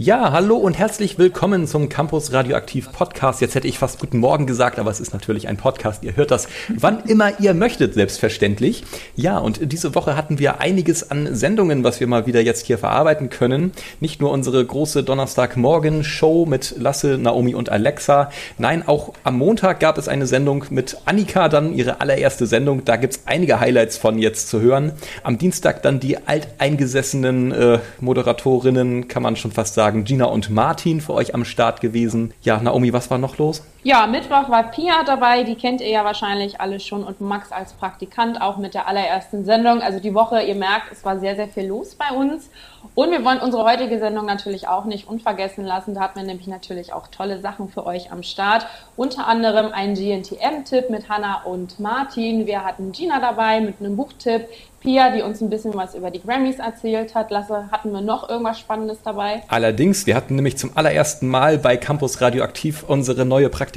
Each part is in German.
Ja, hallo und herzlich willkommen zum Campus Radioaktiv Podcast. Jetzt hätte ich fast guten Morgen gesagt, aber es ist natürlich ein Podcast. Ihr hört das wann immer ihr möchtet, selbstverständlich. Ja, und diese Woche hatten wir einiges an Sendungen, was wir mal wieder jetzt hier verarbeiten können. Nicht nur unsere große Donnerstagmorgen-Show mit Lasse, Naomi und Alexa. Nein, auch am Montag gab es eine Sendung mit Annika, dann ihre allererste Sendung. Da gibt's einige Highlights von jetzt zu hören. Am Dienstag dann die alteingesessenen äh, Moderatorinnen, kann man schon fast sagen sagen, Gina und Martin für euch am Start gewesen. Ja, Naomi, was war noch los? Ja, Mittwoch war Pia dabei, die kennt ihr ja wahrscheinlich alle schon und Max als Praktikant auch mit der allerersten Sendung. Also die Woche, ihr merkt, es war sehr, sehr viel los bei uns. Und wir wollen unsere heutige Sendung natürlich auch nicht unvergessen lassen. Da hatten wir nämlich natürlich auch tolle Sachen für euch am Start. Unter anderem ein GNTM-Tipp mit Hanna und Martin. Wir hatten Gina dabei mit einem Buchtipp. Pia, die uns ein bisschen was über die Grammys erzählt hat. Lasse, hatten wir noch irgendwas Spannendes dabei? Allerdings, wir hatten nämlich zum allerersten Mal bei Campus Radioaktiv unsere neue Praktikantin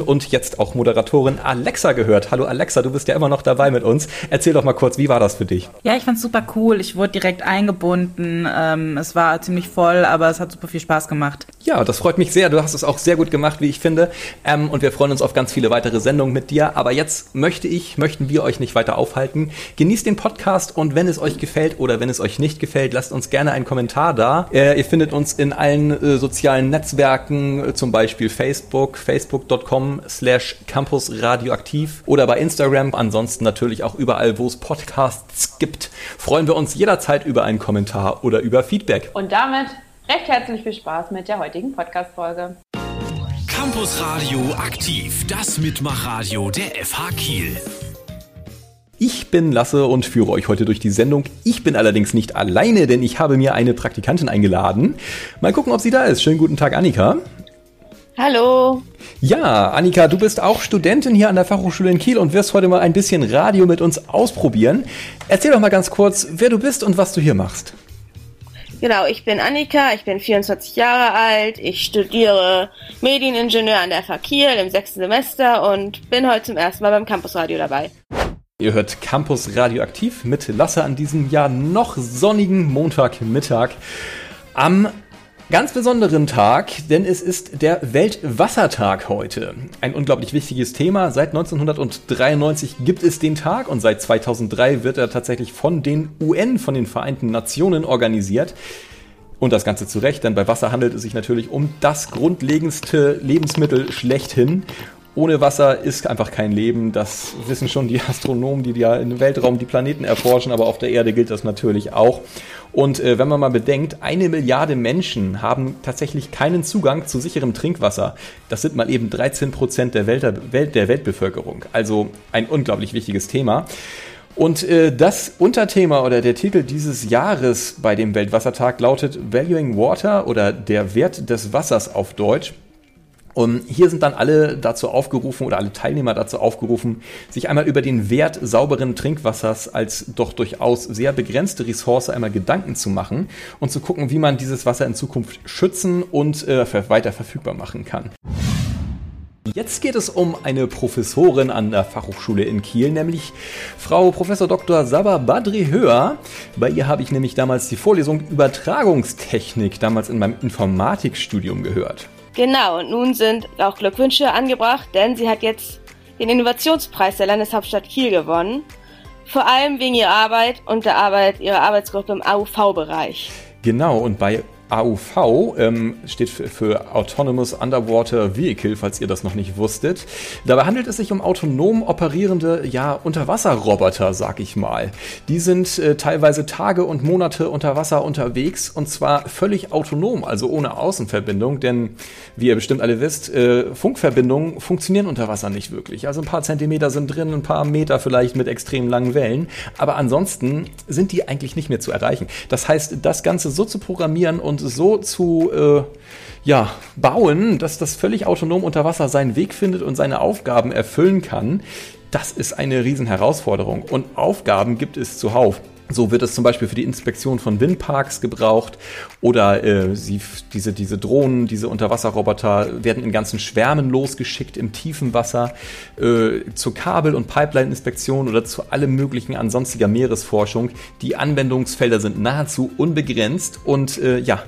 und jetzt auch Moderatorin Alexa gehört. Hallo Alexa, du bist ja immer noch dabei mit uns. Erzähl doch mal kurz, wie war das für dich? Ja, ich fand's super cool. Ich wurde direkt eingebunden. Ähm, es war ziemlich voll, aber es hat super viel Spaß gemacht. Ja, das freut mich sehr. Du hast es auch sehr gut gemacht, wie ich finde. Ähm, und wir freuen uns auf ganz viele weitere Sendungen mit dir. Aber jetzt möchte ich, möchten wir euch nicht weiter aufhalten. Genießt den Podcast und wenn es euch gefällt oder wenn es euch nicht gefällt, lasst uns gerne einen Kommentar da. Äh, ihr findet uns in allen äh, sozialen Netzwerken, äh, zum Beispiel Facebook, facebook.com slash campusradioaktiv oder bei Instagram. Ansonsten natürlich auch überall, wo es Podcasts gibt. Freuen wir uns jederzeit über einen Kommentar oder über Feedback. Und damit recht herzlich viel Spaß mit der heutigen Podcast-Folge. Campus Radio aktiv, das Mitmachradio der FH Kiel. Ich bin Lasse und führe euch heute durch die Sendung. Ich bin allerdings nicht alleine, denn ich habe mir eine Praktikantin eingeladen. Mal gucken, ob sie da ist. Schönen guten Tag, Annika. Hallo. Ja, Annika, du bist auch Studentin hier an der Fachhochschule in Kiel und wirst heute mal ein bisschen Radio mit uns ausprobieren. Erzähl doch mal ganz kurz, wer du bist und was du hier machst. Genau, ich bin Annika, ich bin 24 Jahre alt, ich studiere Medieningenieur an der FH Kiel im sechsten Semester und bin heute zum ersten Mal beim Campusradio dabei. Ihr hört Campus Radioaktiv mit Lasse an diesem Jahr noch sonnigen Montagmittag am ganz besonderen Tag, denn es ist der Weltwassertag heute. Ein unglaublich wichtiges Thema. Seit 1993 gibt es den Tag und seit 2003 wird er tatsächlich von den UN, von den Vereinten Nationen organisiert. Und das Ganze zu Recht, denn bei Wasser handelt es sich natürlich um das grundlegendste Lebensmittel schlechthin. Ohne Wasser ist einfach kein Leben. Das wissen schon die Astronomen, die ja im Weltraum die Planeten erforschen, aber auf der Erde gilt das natürlich auch. Und äh, wenn man mal bedenkt, eine Milliarde Menschen haben tatsächlich keinen Zugang zu sicherem Trinkwasser. Das sind mal eben 13 Prozent der, Welt, der Weltbevölkerung. Also ein unglaublich wichtiges Thema. Und äh, das Unterthema oder der Titel dieses Jahres bei dem Weltwassertag lautet Valuing Water oder der Wert des Wassers auf Deutsch. Und hier sind dann alle dazu aufgerufen oder alle Teilnehmer dazu aufgerufen, sich einmal über den Wert sauberen Trinkwassers als doch durchaus sehr begrenzte Ressource einmal Gedanken zu machen und zu gucken, wie man dieses Wasser in Zukunft schützen und äh, weiter verfügbar machen kann. Jetzt geht es um eine Professorin an der Fachhochschule in Kiel, nämlich Frau Professor Dr. Sabah Badri Höher. Bei ihr habe ich nämlich damals die Vorlesung Übertragungstechnik damals in meinem Informatikstudium gehört. Genau, und nun sind auch Glückwünsche angebracht, denn sie hat jetzt den Innovationspreis der Landeshauptstadt Kiel gewonnen. Vor allem wegen ihrer Arbeit und der Arbeit ihrer Arbeitsgruppe im AUV-Bereich. Genau, und bei AUV ähm, steht für, Autonomous Underwater Vehicle, falls ihr das noch nicht wusstet. Dabei handelt es sich um autonom operierende, ja, Unterwasserroboter, sag ich mal. Die sind äh, teilweise Tage und Monate unter Wasser unterwegs und zwar völlig autonom, also ohne Außenverbindung, denn wie ihr bestimmt alle wisst, äh, Funkverbindungen funktionieren unter Wasser nicht wirklich. Also ein paar Zentimeter sind drin, ein paar Meter vielleicht mit extrem langen Wellen, aber ansonsten sind die eigentlich nicht mehr zu erreichen. Das heißt, das Ganze so zu programmieren und und so zu äh, ja, bauen, dass das völlig autonom unter Wasser seinen Weg findet und seine Aufgaben erfüllen kann, das ist eine Riesenherausforderung. Und Aufgaben gibt es zuhauf. So wird es zum Beispiel für die Inspektion von Windparks gebraucht oder äh, sie, diese, diese Drohnen, diese Unterwasserroboter werden in ganzen Schwärmen losgeschickt im tiefen Wasser äh, zur Kabel- und Pipeline-Inspektion oder zu allem möglichen ansonstiger Meeresforschung. Die Anwendungsfelder sind nahezu unbegrenzt und äh, ja,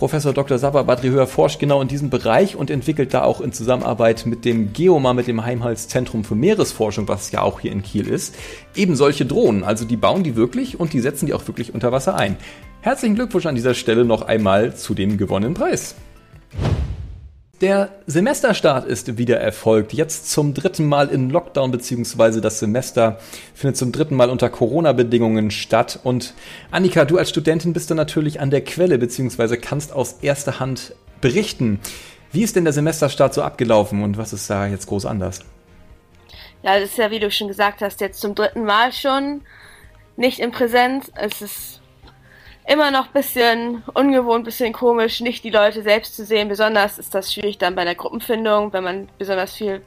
Professor Dr. Sabah Badrihör forscht genau in diesem Bereich und entwickelt da auch in Zusammenarbeit mit dem GEOMA, mit dem Heimhaltszentrum für Meeresforschung, was ja auch hier in Kiel ist, eben solche Drohnen. Also die bauen die wirklich und die setzen die auch wirklich unter Wasser ein. Herzlichen Glückwunsch an dieser Stelle noch einmal zu dem gewonnenen Preis. Der Semesterstart ist wieder erfolgt. Jetzt zum dritten Mal in Lockdown, beziehungsweise das Semester findet zum dritten Mal unter Corona-Bedingungen statt. Und Annika, du als Studentin bist dann natürlich an der Quelle, beziehungsweise kannst aus erster Hand berichten. Wie ist denn der Semesterstart so abgelaufen und was ist da jetzt groß anders? Ja, das ist ja, wie du schon gesagt hast, jetzt zum dritten Mal schon nicht in Präsenz. Es ist immer noch ein bisschen ungewohnt, ein bisschen komisch, nicht die Leute selbst zu sehen. Besonders ist das schwierig dann bei der Gruppenfindung, wenn man besonders viel.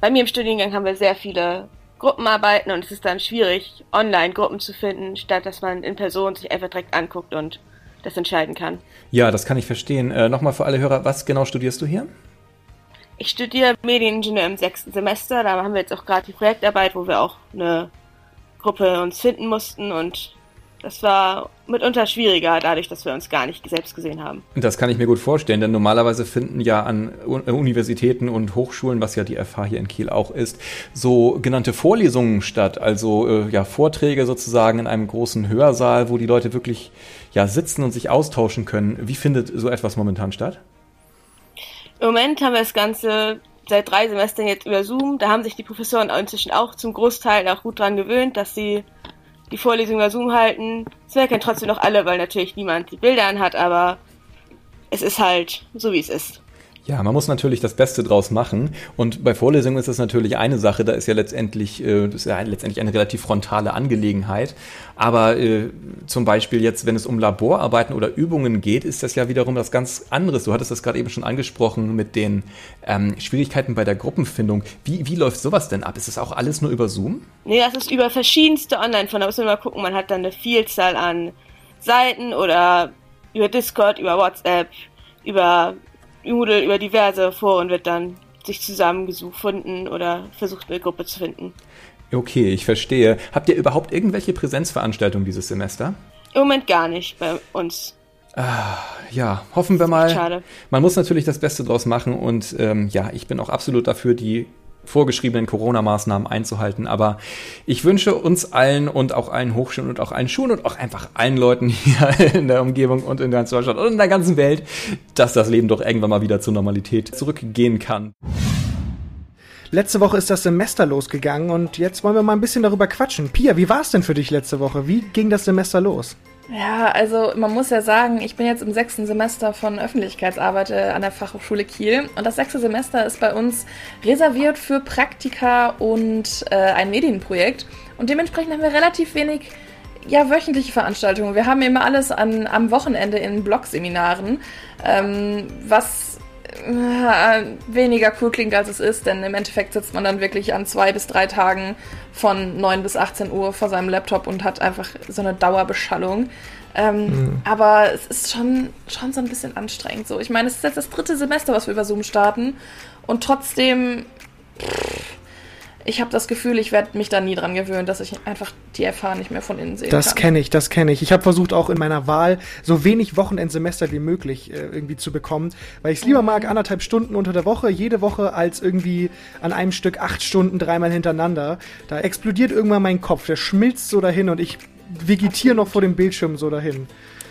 Bei mir im Studiengang haben wir sehr viele Gruppenarbeiten und es ist dann schwierig, online Gruppen zu finden, statt dass man in Person sich einfach direkt anguckt und das entscheiden kann. Ja, das kann ich verstehen. Äh, Nochmal für alle Hörer, was genau studierst du hier? Ich studiere Medieningenieur im sechsten Semester. Da haben wir jetzt auch gerade die Projektarbeit, wo wir auch eine Gruppe uns finden mussten und das war mitunter schwieriger, dadurch, dass wir uns gar nicht selbst gesehen haben. Das kann ich mir gut vorstellen, denn normalerweise finden ja an Universitäten und Hochschulen, was ja die FH hier in Kiel auch ist, so genannte Vorlesungen statt, also äh, ja Vorträge sozusagen in einem großen Hörsaal, wo die Leute wirklich ja sitzen und sich austauschen können. Wie findet so etwas momentan statt? Im Moment haben wir das Ganze seit drei Semestern jetzt über Zoom. Da haben sich die Professoren inzwischen auch zum Großteil auch gut dran gewöhnt, dass sie die Vorlesung über Zoom halten. Es merken trotzdem noch alle, weil natürlich niemand die Bilder anhat, aber es ist halt so, wie es ist. Ja, man muss natürlich das Beste draus machen. Und bei Vorlesungen ist das natürlich eine Sache. Da ist ja letztendlich, äh, das ist ja letztendlich eine relativ frontale Angelegenheit. Aber äh, zum Beispiel jetzt, wenn es um Laborarbeiten oder Übungen geht, ist das ja wiederum was ganz anderes. Du hattest das gerade eben schon angesprochen mit den ähm, Schwierigkeiten bei der Gruppenfindung. Wie, wie läuft sowas denn ab? Ist das auch alles nur über Zoom? Nee, das ist über verschiedenste online von Da muss man mal gucken. Man hat dann eine Vielzahl an Seiten oder über Discord, über WhatsApp, über Moodle über diverse Foren wird dann sich zusammengefunden oder versucht, eine Gruppe zu finden. Okay, ich verstehe. Habt ihr überhaupt irgendwelche Präsenzveranstaltungen dieses Semester? Im Moment gar nicht bei uns. Ah, ja, hoffen wir mal. Schade. Man muss natürlich das Beste draus machen und ähm, ja, ich bin auch absolut dafür, die vorgeschriebenen Corona-Maßnahmen einzuhalten. Aber ich wünsche uns allen und auch allen Hochschulen und auch allen Schulen und auch einfach allen Leuten hier in der Umgebung und in ganz Deutschland und in der ganzen Welt, dass das Leben doch irgendwann mal wieder zur Normalität zurückgehen kann. Letzte Woche ist das Semester losgegangen und jetzt wollen wir mal ein bisschen darüber quatschen. Pia, wie war es denn für dich letzte Woche? Wie ging das Semester los? Ja, also man muss ja sagen, ich bin jetzt im sechsten Semester von Öffentlichkeitsarbeit äh, an der Fachhochschule Kiel und das sechste Semester ist bei uns reserviert für Praktika und äh, ein Medienprojekt und dementsprechend haben wir relativ wenig ja, wöchentliche Veranstaltungen. Wir haben immer alles an, am Wochenende in Blogseminaren, ähm, was weniger cool klingt, als es ist, denn im Endeffekt sitzt man dann wirklich an zwei bis drei Tagen von 9 bis 18 Uhr vor seinem Laptop und hat einfach so eine Dauerbeschallung. Ähm, mhm. Aber es ist schon, schon so ein bisschen anstrengend. So, ich meine, es ist jetzt das dritte Semester, was wir über Zoom starten und trotzdem. Pff, ich habe das Gefühl, ich werde mich da nie dran gewöhnen, dass ich einfach die FH nicht mehr von innen sehen das kenne ich, das kenne ich. Ich habe versucht auch in meiner Wahl so wenig Wochenendsemester wie möglich äh, irgendwie zu bekommen, weil ich es lieber mag, anderthalb Stunden unter der Woche, jede Woche, als irgendwie an einem Stück acht Stunden dreimal hintereinander. Da explodiert irgendwann mein Kopf, der schmilzt so dahin und ich vegetiere noch vor dem Bildschirm so dahin.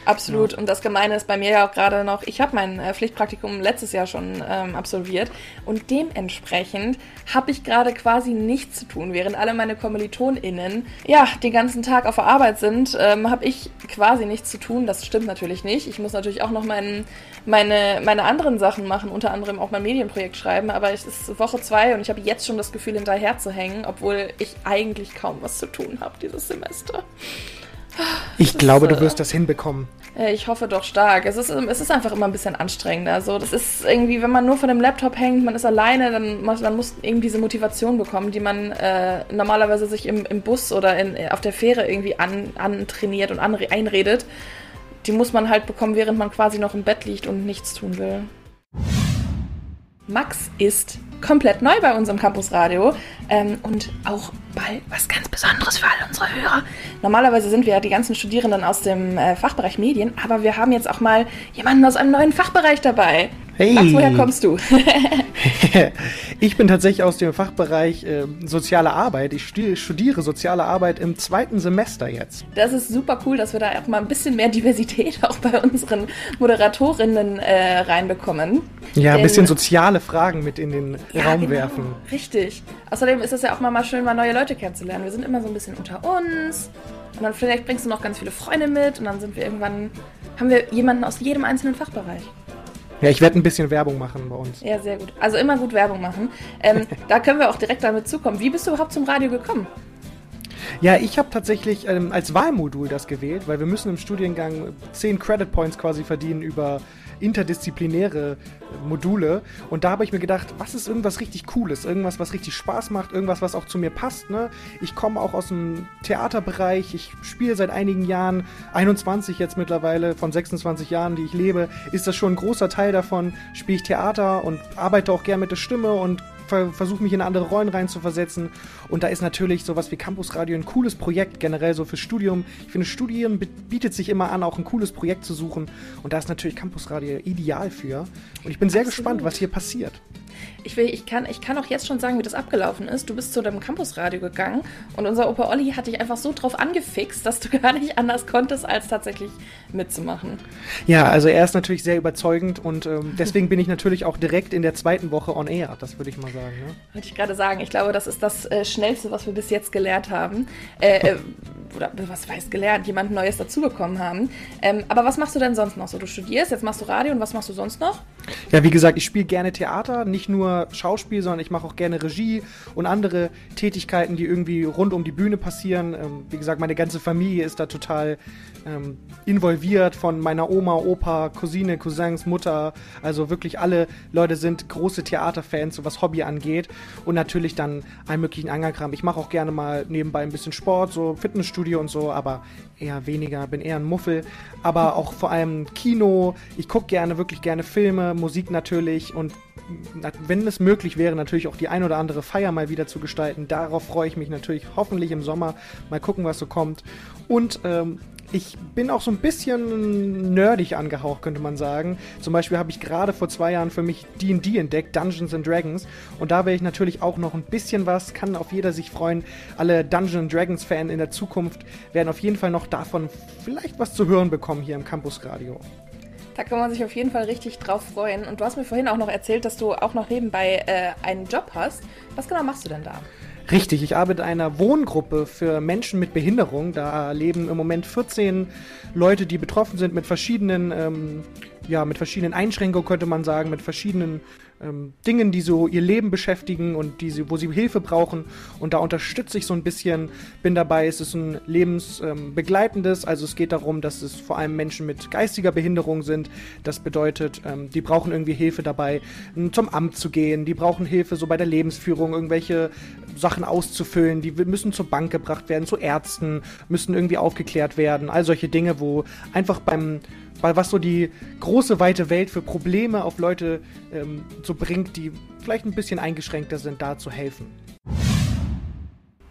Absolut. Ja. Und das Gemeine ist bei mir ja auch gerade noch, ich habe mein äh, Pflichtpraktikum letztes Jahr schon ähm, absolviert und dementsprechend habe ich gerade quasi nichts zu tun. Während alle meine KommilitonInnen ja den ganzen Tag auf der Arbeit sind, ähm, habe ich quasi nichts zu tun. Das stimmt natürlich nicht. Ich muss natürlich auch noch mein, meine, meine anderen Sachen machen, unter anderem auch mein Medienprojekt schreiben, aber es ist Woche zwei und ich habe jetzt schon das Gefühl, hinterher zu hängen, obwohl ich eigentlich kaum was zu tun habe dieses Semester. Ich glaube, du wirst das hinbekommen. Äh, Ich hoffe doch stark. Es ist, es ist einfach immer ein bisschen anstrengender. So, das ist irgendwie, wenn man nur vor dem Laptop hängt, man ist alleine, dann muss man muss irgendwie diese Motivation bekommen, die man äh, normalerweise sich im, im Bus oder in, auf der Fähre irgendwie an, antrainiert und anre einredet. Die muss man halt bekommen, während man quasi noch im Bett liegt und nichts tun will. Max ist komplett neu bei uns im Campusradio ähm, und auch bald was ganz Besonderes für alle unsere Hörer. Normalerweise sind wir ja die ganzen Studierenden aus dem äh, Fachbereich Medien, aber wir haben jetzt auch mal jemanden aus einem neuen Fachbereich dabei. Hey. Max, woher kommst du? ich bin tatsächlich aus dem Fachbereich äh, soziale Arbeit. Ich studi studiere soziale Arbeit im zweiten Semester jetzt. Das ist super cool, dass wir da auch mal ein bisschen mehr Diversität auch bei unseren Moderatorinnen äh, reinbekommen. Ja, ein Denn- bisschen soziale Fragen mit in den Ja, Raum genau. werfen. Richtig. Außerdem ist es ja auch mal, mal schön, mal neue Leute kennenzulernen. Wir sind immer so ein bisschen unter uns. Und dann vielleicht bringst du noch ganz viele Freunde mit. Und dann sind wir irgendwann, haben wir jemanden aus jedem einzelnen Fachbereich. Ja, ich werde ein bisschen Werbung machen bei uns. Ja, sehr gut. Also immer gut Werbung machen. Ähm, da können wir auch direkt damit zukommen. Wie bist du überhaupt zum Radio gekommen? Ja, ich habe tatsächlich ähm, als Wahlmodul das gewählt, weil wir müssen im Studiengang 10 Credit Points quasi verdienen über interdisziplinäre Module. Und da habe ich mir gedacht, was ist irgendwas richtig Cooles, irgendwas, was richtig Spaß macht, irgendwas, was auch zu mir passt. Ne? Ich komme auch aus dem Theaterbereich, ich spiele seit einigen Jahren, 21 jetzt mittlerweile, von 26 Jahren, die ich lebe, ist das schon ein großer Teil davon, spiele ich Theater und arbeite auch gern mit der Stimme und versuche mich in andere Rollen reinzuversetzen. Und da ist natürlich sowas wie Campus Radio ein cooles Projekt, generell so fürs Studium. Ich finde, Studieren bi- bietet sich immer an, auch ein cooles Projekt zu suchen. Und da ist natürlich Campus Radio ideal für. Und ich bin sehr Absolut. gespannt, was hier passiert. Ich, will, ich, kann, ich kann auch jetzt schon sagen, wie das abgelaufen ist. Du bist zu deinem Campusradio gegangen und unser Opa Olli hat dich einfach so drauf angefixt, dass du gar nicht anders konntest, als tatsächlich mitzumachen. Ja, also er ist natürlich sehr überzeugend und ähm, deswegen bin ich natürlich auch direkt in der zweiten Woche on air, das würde ich mal sagen. Ne? Wollte ich gerade sagen. Ich glaube, das ist das äh, Schnellste, was wir bis jetzt gelernt haben. Äh, äh, oder was heißt gelernt, jemand Neues dazubekommen haben. Ähm, aber was machst du denn sonst noch so? Du studierst, jetzt machst du Radio und was machst du sonst noch? Ja, wie gesagt, ich spiele gerne Theater, nicht nur Schauspiel, sondern ich mache auch gerne Regie und andere Tätigkeiten, die irgendwie rund um die Bühne passieren. Ähm, wie gesagt, meine ganze Familie ist da total ähm, involviert, von meiner Oma, Opa, Cousine, Cousins, Mutter. Also wirklich alle Leute sind große Theaterfans, so was Hobby angeht. Und natürlich dann allen möglichen Angerkram. Ich mache auch gerne mal nebenbei ein bisschen Sport, so Fitnessstudio und so, aber eher weniger, bin eher ein Muffel. Aber auch vor allem Kino. Ich gucke gerne, wirklich gerne Filme, Musik natürlich und wenn es möglich wäre, natürlich auch die ein oder andere Feier mal wieder zu gestalten. Darauf freue ich mich natürlich hoffentlich im Sommer. Mal gucken, was so kommt. Und ähm, ich bin auch so ein bisschen nerdig angehaucht, könnte man sagen. Zum Beispiel habe ich gerade vor zwei Jahren für mich D&D entdeckt, Dungeons and Dragons. Und da werde ich natürlich auch noch ein bisschen was, kann auf jeder sich freuen. Alle Dungeons Dragons Fan in der Zukunft werden auf jeden Fall noch davon vielleicht was zu hören bekommen hier im Campus Radio. Da kann man sich auf jeden Fall richtig drauf freuen. Und du hast mir vorhin auch noch erzählt, dass du auch noch nebenbei äh, einen Job hast. Was genau machst du denn da? Richtig, ich arbeite in einer Wohngruppe für Menschen mit Behinderung. Da leben im Moment 14 Leute, die betroffen sind mit verschiedenen, ähm, ja, mit verschiedenen Einschränkungen, könnte man sagen, mit verschiedenen ähm, Dingen, die so ihr Leben beschäftigen und die sie, wo sie Hilfe brauchen. Und da unterstütze ich so ein bisschen, bin dabei. Es ist ein lebensbegleitendes, also es geht darum, dass es vor allem Menschen mit geistiger Behinderung sind. Das bedeutet, ähm, die brauchen irgendwie Hilfe dabei, m, zum Amt zu gehen. Die brauchen Hilfe so bei der Lebensführung, irgendwelche Sachen auszufüllen. Die müssen zur Bank gebracht werden, zu Ärzten, müssen irgendwie aufgeklärt werden. All solche Dinge, wo einfach beim bei was so die große weite Welt für Probleme auf Leute ähm, so bringt, die vielleicht ein bisschen eingeschränkter sind, da zu helfen.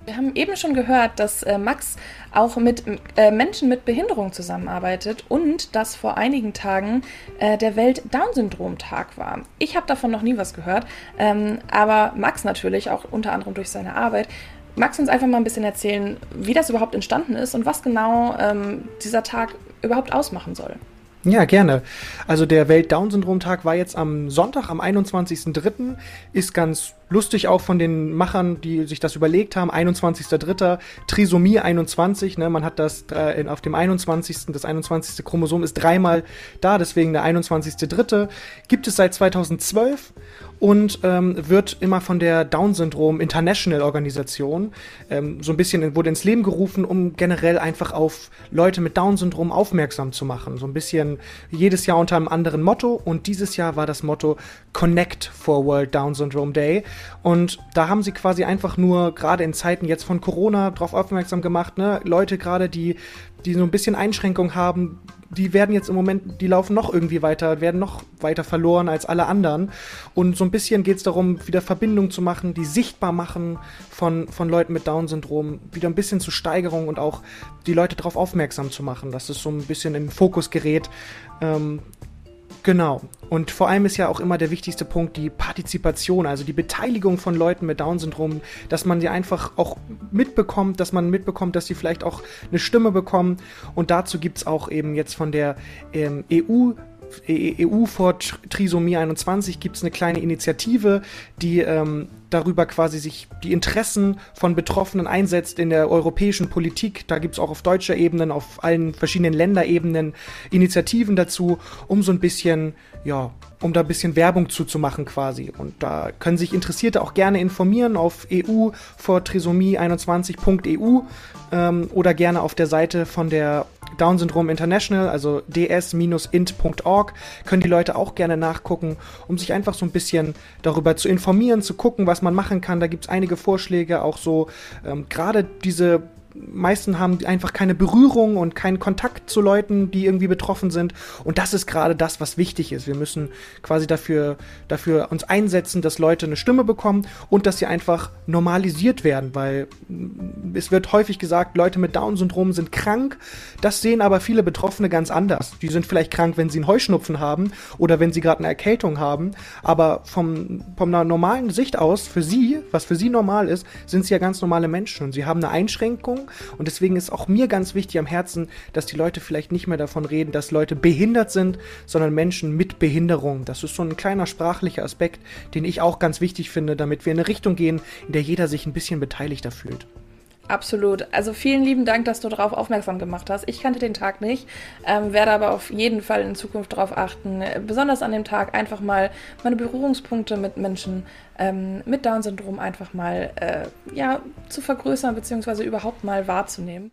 Wir haben eben schon gehört, dass äh, Max auch mit äh, Menschen mit Behinderung zusammenarbeitet und dass vor einigen Tagen äh, der Welt-Down-Syndrom-Tag war. Ich habe davon noch nie was gehört, ähm, aber Max natürlich auch unter anderem durch seine Arbeit. Magst du uns einfach mal ein bisschen erzählen, wie das überhaupt entstanden ist und was genau ähm, dieser Tag überhaupt ausmachen soll? Ja, gerne. Also der Welt-Down-Syndrom-Tag war jetzt am Sonntag, am 21.03. Ist ganz lustig auch von den Machern, die sich das überlegt haben. 21.03. Trisomie 21. Ne? Man hat das äh, auf dem 21. Das 21. Chromosom ist dreimal da, deswegen der 21.03. Gibt es seit 2012. und ähm, wird immer von der Down-Syndrom International Organisation ähm, so ein bisschen wurde ins Leben gerufen, um generell einfach auf Leute mit Down-Syndrom aufmerksam zu machen. So ein bisschen jedes Jahr unter einem anderen Motto und dieses Jahr war das Motto Connect for World Down Syndrome Day und da haben sie quasi einfach nur gerade in Zeiten jetzt von Corona darauf aufmerksam gemacht, ne? Leute gerade, die die so ein bisschen Einschränkung haben, die werden jetzt im Moment, die laufen noch irgendwie weiter, werden noch weiter verloren als alle anderen. Und so ein bisschen geht es darum, wieder Verbindung zu machen, die sichtbar machen von, von Leuten mit Down-Syndrom, wieder ein bisschen zur Steigerung und auch die Leute darauf aufmerksam zu machen, dass es so ein bisschen in den Fokus gerät. Ähm, Genau. Und vor allem ist ja auch immer der wichtigste Punkt die Partizipation, also die Beteiligung von Leuten mit Down-Syndrom, dass man sie einfach auch mitbekommt, dass man mitbekommt, dass sie vielleicht auch eine Stimme bekommen. Und dazu gibt es auch eben jetzt von der ähm, EU EU vor Trisomie 21 gibt es eine kleine Initiative, die ähm, darüber quasi sich die Interessen von Betroffenen einsetzt in der europäischen Politik. Da gibt es auch auf deutscher Ebene, auf allen verschiedenen Länderebenen Initiativen dazu, um so ein bisschen, ja, um da ein bisschen Werbung zuzumachen quasi. Und da können sich Interessierte auch gerne informieren auf EU vor trisomie21.eu ähm, oder gerne auf der Seite von der Down Syndrome International, also ds-int.org, können die Leute auch gerne nachgucken, um sich einfach so ein bisschen darüber zu informieren, zu gucken, was man machen kann. Da gibt es einige Vorschläge, auch so ähm, gerade diese meisten haben einfach keine Berührung und keinen Kontakt zu Leuten, die irgendwie betroffen sind. Und das ist gerade das, was wichtig ist. Wir müssen quasi dafür, dafür uns einsetzen, dass Leute eine Stimme bekommen und dass sie einfach normalisiert werden, weil es wird häufig gesagt, Leute mit Down-Syndrom sind krank. Das sehen aber viele Betroffene ganz anders. Die sind vielleicht krank, wenn sie einen Heuschnupfen haben oder wenn sie gerade eine Erkältung haben. Aber vom, von einer normalen Sicht aus, für sie, was für sie normal ist, sind sie ja ganz normale Menschen. Und sie haben eine Einschränkung und deswegen ist auch mir ganz wichtig am Herzen, dass die Leute vielleicht nicht mehr davon reden, dass Leute behindert sind, sondern Menschen mit Behinderung. Das ist so ein kleiner sprachlicher Aspekt, den ich auch ganz wichtig finde, damit wir in eine Richtung gehen, in der jeder sich ein bisschen beteiligter fühlt. Absolut. Also vielen lieben Dank, dass du darauf aufmerksam gemacht hast. Ich kannte den Tag nicht, ähm, werde aber auf jeden Fall in Zukunft darauf achten, besonders an dem Tag einfach mal meine Berührungspunkte mit Menschen ähm, mit Down-Syndrom einfach mal äh, ja, zu vergrößern bzw. überhaupt mal wahrzunehmen.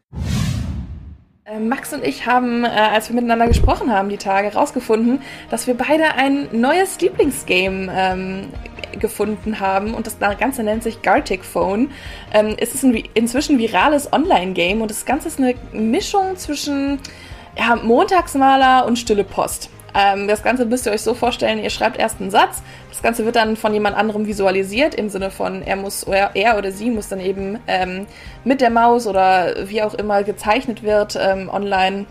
Äh, Max und ich haben, äh, als wir miteinander gesprochen haben, die Tage rausgefunden, dass wir beide ein neues Lieblingsgame ähm, gefunden haben und das Ganze nennt sich Gartic Phone. Ähm, es ist ein inzwischen virales Online-Game und das Ganze ist eine Mischung zwischen ja, Montagsmaler und Stille Post. Ähm, das Ganze müsst ihr euch so vorstellen, ihr schreibt erst einen Satz, das Ganze wird dann von jemand anderem visualisiert, im Sinne von, er muss, er, er oder sie muss dann eben ähm, mit der Maus oder wie auch immer gezeichnet wird, ähm, online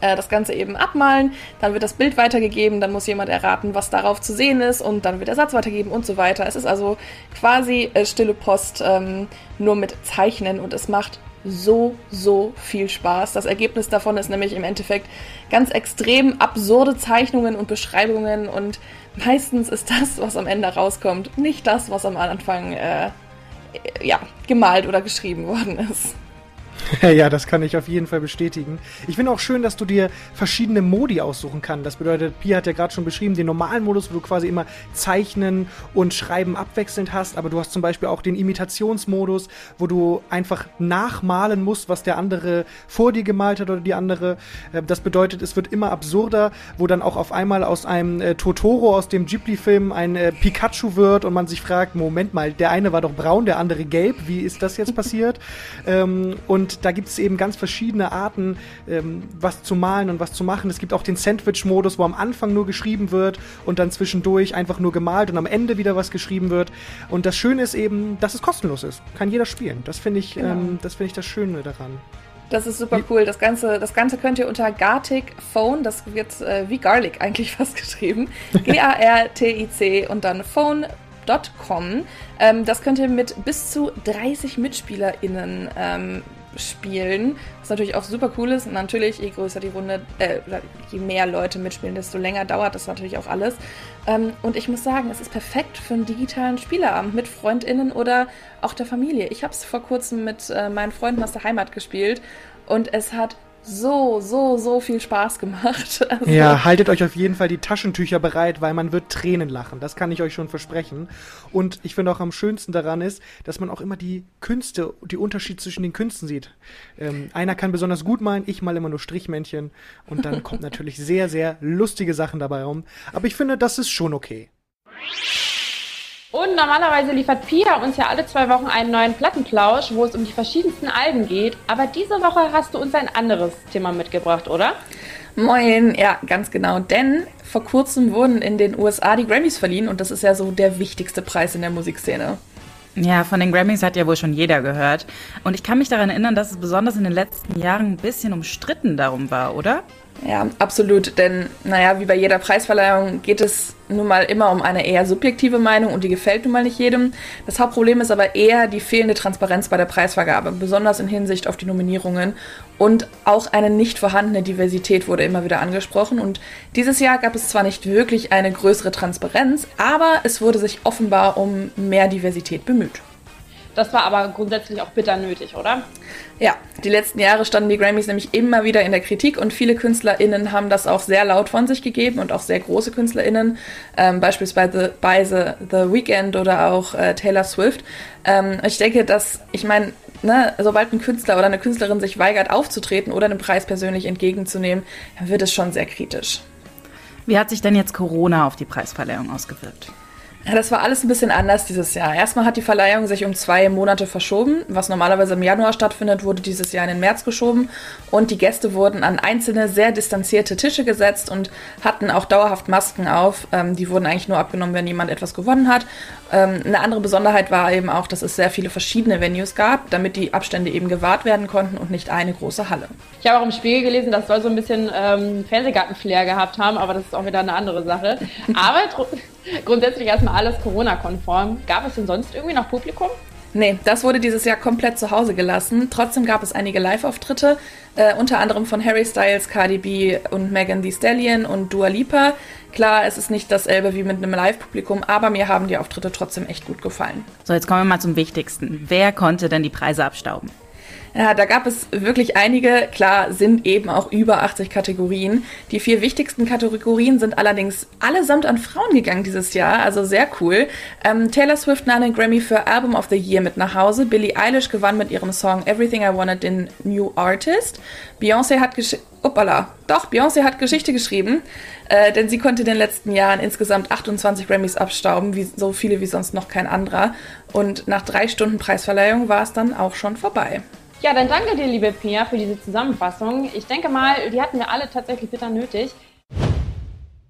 äh, das Ganze eben abmalen, dann wird das Bild weitergegeben, dann muss jemand erraten, was darauf zu sehen ist und dann wird der Satz weitergegeben und so weiter. Es ist also quasi äh, stille Post ähm, nur mit Zeichnen und es macht so, so viel Spaß. Das Ergebnis davon ist nämlich im Endeffekt ganz extrem absurde Zeichnungen und Beschreibungen und meistens ist das, was am Ende rauskommt, nicht das, was am Anfang äh, ja, gemalt oder geschrieben worden ist. ja, das kann ich auf jeden Fall bestätigen. Ich finde auch schön, dass du dir verschiedene Modi aussuchen kannst. Das bedeutet, Pia hat ja gerade schon beschrieben, den normalen Modus, wo du quasi immer Zeichnen und Schreiben abwechselnd hast, aber du hast zum Beispiel auch den Imitationsmodus, wo du einfach nachmalen musst, was der andere vor dir gemalt hat oder die andere. Äh, das bedeutet, es wird immer absurder, wo dann auch auf einmal aus einem äh, Totoro aus dem Ghibli-Film ein äh, Pikachu wird und man sich fragt, Moment mal, der eine war doch braun, der andere gelb, wie ist das jetzt passiert? ähm, und da gibt es eben ganz verschiedene Arten, ähm, was zu malen und was zu machen. Es gibt auch den Sandwich-Modus, wo am Anfang nur geschrieben wird und dann zwischendurch einfach nur gemalt und am Ende wieder was geschrieben wird. Und das Schöne ist eben, dass es kostenlos ist. Kann jeder spielen. Das finde ich, genau. ähm, das ich das Schöne daran. Das ist super cool. Das Ganze, das Ganze könnt ihr unter Gartic Phone, das wird äh, wie Garlic eigentlich fast geschrieben, G-A-R-T-I-C und dann Phone.com. Ähm, das könnt ihr mit bis zu 30 MitspielerInnen ähm, spielen. Was natürlich auch super cool ist. Und natürlich, je größer die Runde, äh, je mehr Leute mitspielen, desto länger dauert das natürlich auch alles. Ähm, und ich muss sagen, es ist perfekt für einen digitalen Spieleabend mit FreundInnen oder auch der Familie. Ich habe es vor kurzem mit äh, meinen Freunden aus der Heimat gespielt und es hat so, so, so viel Spaß gemacht. Also ja, haltet euch auf jeden Fall die Taschentücher bereit, weil man wird Tränen lachen. Das kann ich euch schon versprechen. Und ich finde auch am schönsten daran ist, dass man auch immer die Künste, die Unterschied zwischen den Künsten sieht. Ähm, einer kann besonders gut malen, ich mal immer nur Strichmännchen. Und dann kommt natürlich sehr, sehr lustige Sachen dabei rum. Aber ich finde, das ist schon okay. Und normalerweise liefert Pia uns ja alle zwei Wochen einen neuen Plattenplausch, wo es um die verschiedensten Alben geht. Aber diese Woche hast du uns ein anderes Thema mitgebracht, oder? Moin, ja, ganz genau. Denn vor kurzem wurden in den USA die Grammys verliehen und das ist ja so der wichtigste Preis in der Musikszene. Ja, von den Grammys hat ja wohl schon jeder gehört. Und ich kann mich daran erinnern, dass es besonders in den letzten Jahren ein bisschen umstritten darum war, oder? Ja, absolut. Denn, naja, wie bei jeder Preisverleihung geht es nun mal immer um eine eher subjektive Meinung und die gefällt nun mal nicht jedem. Das Hauptproblem ist aber eher die fehlende Transparenz bei der Preisvergabe, besonders in Hinsicht auf die Nominierungen. Und auch eine nicht vorhandene Diversität wurde immer wieder angesprochen. Und dieses Jahr gab es zwar nicht wirklich eine größere Transparenz, aber es wurde sich offenbar um mehr Diversität bemüht. Das war aber grundsätzlich auch bitter nötig, oder? Ja, die letzten Jahre standen die Grammys nämlich immer wieder in der Kritik und viele KünstlerInnen haben das auch sehr laut von sich gegeben und auch sehr große KünstlerInnen, ähm, beispielsweise bei The, The Weeknd oder auch äh, Taylor Swift. Ähm, ich denke, dass, ich meine, ne, sobald ein Künstler oder eine Künstlerin sich weigert aufzutreten oder einen Preis persönlich entgegenzunehmen, wird es schon sehr kritisch. Wie hat sich denn jetzt Corona auf die Preisverleihung ausgewirkt? Das war alles ein bisschen anders dieses Jahr. Erstmal hat die Verleihung sich um zwei Monate verschoben. Was normalerweise im Januar stattfindet, wurde dieses Jahr in den März geschoben. Und die Gäste wurden an einzelne, sehr distanzierte Tische gesetzt und hatten auch dauerhaft Masken auf. Ähm, die wurden eigentlich nur abgenommen, wenn jemand etwas gewonnen hat. Ähm, eine andere Besonderheit war eben auch, dass es sehr viele verschiedene Venues gab, damit die Abstände eben gewahrt werden konnten und nicht eine große Halle. Ich habe auch im Spiegel gelesen, das soll so ein bisschen ähm, Fernsehgarten-Flair gehabt haben, aber das ist auch wieder eine andere Sache. Aber grundsätzlich erstmal alles Corona-konform. Gab es denn sonst irgendwie noch Publikum? Nee, das wurde dieses Jahr komplett zu Hause gelassen. Trotzdem gab es einige Live-Auftritte, äh, unter anderem von Harry Styles, Cardi B und Megan Thee Stallion und Dua Lipa. Klar, es ist nicht dasselbe wie mit einem Live-Publikum, aber mir haben die Auftritte trotzdem echt gut gefallen. So, jetzt kommen wir mal zum Wichtigsten. Wer konnte denn die Preise abstauben? Ja, da gab es wirklich einige. Klar, sind eben auch über 80 Kategorien. Die vier wichtigsten Kategorien sind allerdings allesamt an Frauen gegangen dieses Jahr, also sehr cool. Ähm, Taylor Swift nahm den Grammy für Album of the Year mit nach Hause. Billie Eilish gewann mit ihrem Song Everything I Wanted den New Artist. Beyoncé hat Uppala. Doch, Beyoncé hat Geschichte geschrieben, äh, denn sie konnte in den letzten Jahren insgesamt 28 Grammys abstauben, wie, so viele wie sonst noch kein anderer. Und nach drei Stunden Preisverleihung war es dann auch schon vorbei. Ja, dann danke dir, liebe Pia, für diese Zusammenfassung. Ich denke mal, die hatten wir alle tatsächlich bitter nötig.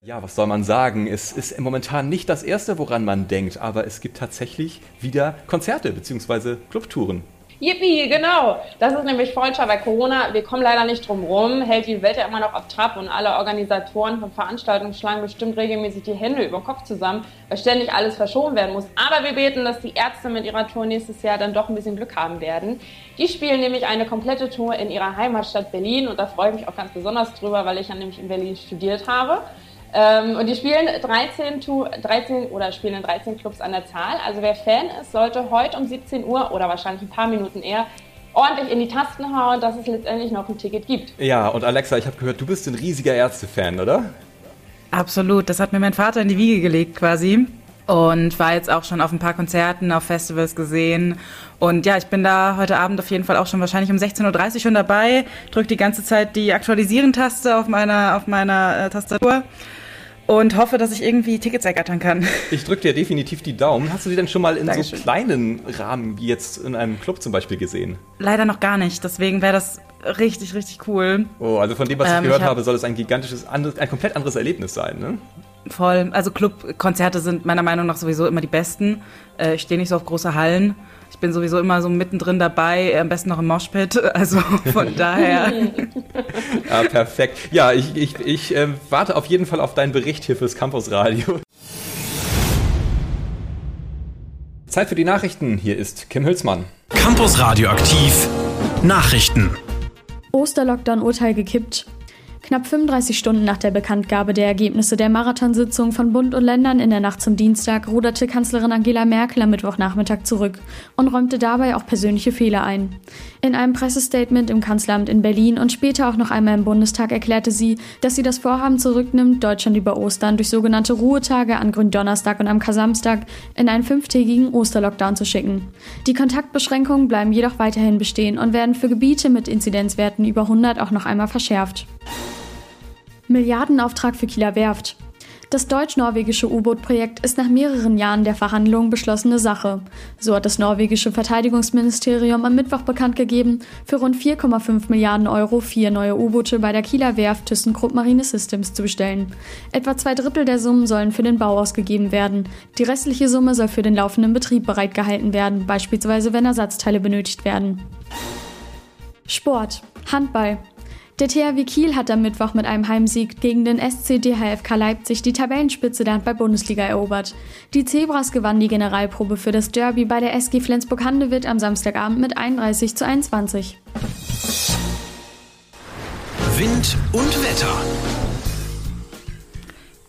Ja, was soll man sagen? Es ist momentan nicht das Erste, woran man denkt, aber es gibt tatsächlich wieder Konzerte bzw. Clubtouren. Yippie, genau. Das ist nämlich Freundschaft bei Corona. Wir kommen leider nicht drum rum. Hält die Welt ja immer noch auf Trab und alle Organisatoren von Veranstaltungen schlagen bestimmt regelmäßig die Hände über den Kopf zusammen, weil ständig alles verschoben werden muss. Aber wir beten, dass die Ärzte mit ihrer Tour nächstes Jahr dann doch ein bisschen Glück haben werden. Die spielen nämlich eine komplette Tour in ihrer Heimatstadt Berlin und da freue ich mich auch ganz besonders drüber, weil ich ja nämlich in Berlin studiert habe. Ähm, und die spielen 13, 13 oder spielen in 13 Clubs an der Zahl. Also wer Fan ist, sollte heute um 17 Uhr oder wahrscheinlich ein paar Minuten eher ordentlich in die Tasten hauen, dass es letztendlich noch ein Ticket gibt. Ja, und Alexa, ich habe gehört, du bist ein riesiger Ärzte-Fan, oder? Absolut, das hat mir mein Vater in die Wiege gelegt quasi. Und war jetzt auch schon auf ein paar Konzerten, auf Festivals gesehen. Und ja, ich bin da heute Abend auf jeden Fall auch schon wahrscheinlich um 16.30 Uhr schon dabei. Drück die ganze Zeit die Aktualisieren-Taste auf meiner, auf meiner äh, Tastatur und hoffe, dass ich irgendwie Tickets ergattern kann. Ich drücke dir definitiv die Daumen. Hast du sie denn schon mal in Dankeschön. so kleinen Rahmen wie jetzt in einem Club zum Beispiel gesehen? Leider noch gar nicht. Deswegen wäre das richtig, richtig cool. Oh, also von dem, was ich ähm, gehört ich hab habe, soll es ein gigantisches, anderes, ein komplett anderes Erlebnis sein, ne? Voll. Also Clubkonzerte sind meiner Meinung nach sowieso immer die besten. Äh, ich stehe nicht so auf große Hallen. Ich bin sowieso immer so mittendrin dabei, am besten noch im Moshpit. Also von daher. ja, perfekt. Ja, ich, ich, ich äh, warte auf jeden Fall auf deinen Bericht hier fürs Campusradio. Zeit für die Nachrichten. Hier ist Kim Hülsmann. Campus Radioaktiv. Nachrichten. Osterlockdown-Urteil gekippt. Knapp 35 Stunden nach der Bekanntgabe der Ergebnisse der Marathonsitzung von Bund und Ländern in der Nacht zum Dienstag ruderte Kanzlerin Angela Merkel am Mittwochnachmittag zurück und räumte dabei auch persönliche Fehler ein. In einem Pressestatement im Kanzleramt in Berlin und später auch noch einmal im Bundestag erklärte sie, dass sie das Vorhaben zurücknimmt, Deutschland über Ostern durch sogenannte Ruhetage an Gründonnerstag und am Kasamstag in einen fünftägigen Osterlockdown zu schicken. Die Kontaktbeschränkungen bleiben jedoch weiterhin bestehen und werden für Gebiete mit Inzidenzwerten über 100 auch noch einmal verschärft. Milliardenauftrag für Kieler Werft. Das deutsch-norwegische U-Boot-Projekt ist nach mehreren Jahren der Verhandlungen beschlossene Sache. So hat das norwegische Verteidigungsministerium am Mittwoch bekannt gegeben, für rund 4,5 Milliarden Euro vier neue U-Boote bei der Kieler Werft ThyssenKrupp Marine Systems zu bestellen. Etwa zwei Drittel der Summen sollen für den Bau ausgegeben werden. Die restliche Summe soll für den laufenden Betrieb bereitgehalten werden, beispielsweise wenn Ersatzteile benötigt werden. Sport. Handball. Der THW Kiel hat am Mittwoch mit einem Heimsieg gegen den SC DHFK Leipzig die Tabellenspitze der Handball-Bundesliga erobert. Die Zebras gewannen die Generalprobe für das Derby bei der SG Flensburg-Handewitt am Samstagabend mit 31 zu 21. Wind und Wetter.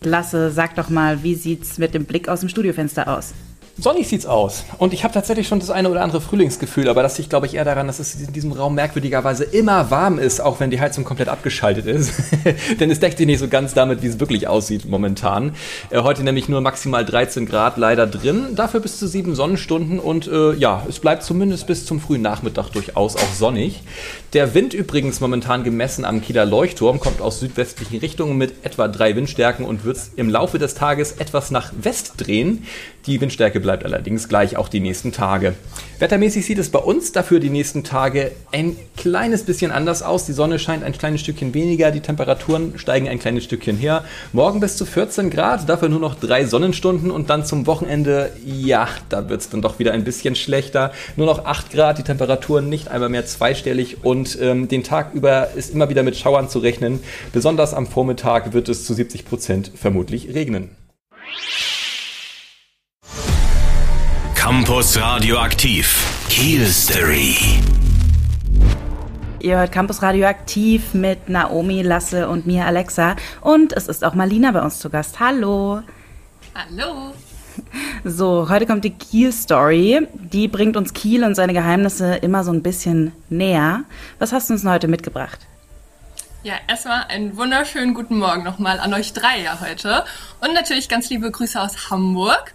Lasse, sag doch mal, wie sieht's mit dem Blick aus dem Studiofenster aus? Sonnig sieht's aus. Und ich habe tatsächlich schon das eine oder andere Frühlingsgefühl, aber das liegt, glaube ich, eher daran, dass es in diesem Raum merkwürdigerweise immer warm ist, auch wenn die Heizung komplett abgeschaltet ist. Denn es deckt sich nicht so ganz damit, wie es wirklich aussieht momentan. Äh, heute nämlich nur maximal 13 Grad leider drin, dafür bis zu sieben Sonnenstunden und äh, ja, es bleibt zumindest bis zum frühen Nachmittag durchaus auch sonnig. Der Wind übrigens momentan gemessen am Kieler Leuchtturm kommt aus südwestlichen Richtungen mit etwa drei Windstärken und wird im Laufe des Tages etwas nach West drehen. Die Windstärke bleibt allerdings gleich auch die nächsten Tage. Wettermäßig sieht es bei uns dafür die nächsten Tage ein kleines bisschen anders aus. Die Sonne scheint ein kleines Stückchen weniger, die Temperaturen steigen ein kleines Stückchen her. Morgen bis zu 14 Grad, dafür nur noch drei Sonnenstunden und dann zum Wochenende, ja, da wird es dann doch wieder ein bisschen schlechter. Nur noch 8 Grad, die Temperaturen nicht einmal mehr zweistellig und ähm, den Tag über ist immer wieder mit Schauern zu rechnen. Besonders am Vormittag wird es zu 70 Prozent vermutlich regnen. Campus Radioaktiv. Kiel Story. Ihr hört Campus Radioaktiv mit Naomi, Lasse und mir, Alexa. Und es ist auch Malina bei uns zu Gast. Hallo. Hallo. So, heute kommt die Kiel Story. Die bringt uns Kiel und seine Geheimnisse immer so ein bisschen näher. Was hast du uns heute mitgebracht? Ja, erstmal einen wunderschönen guten Morgen nochmal an euch drei ja heute. Und natürlich ganz liebe Grüße aus Hamburg.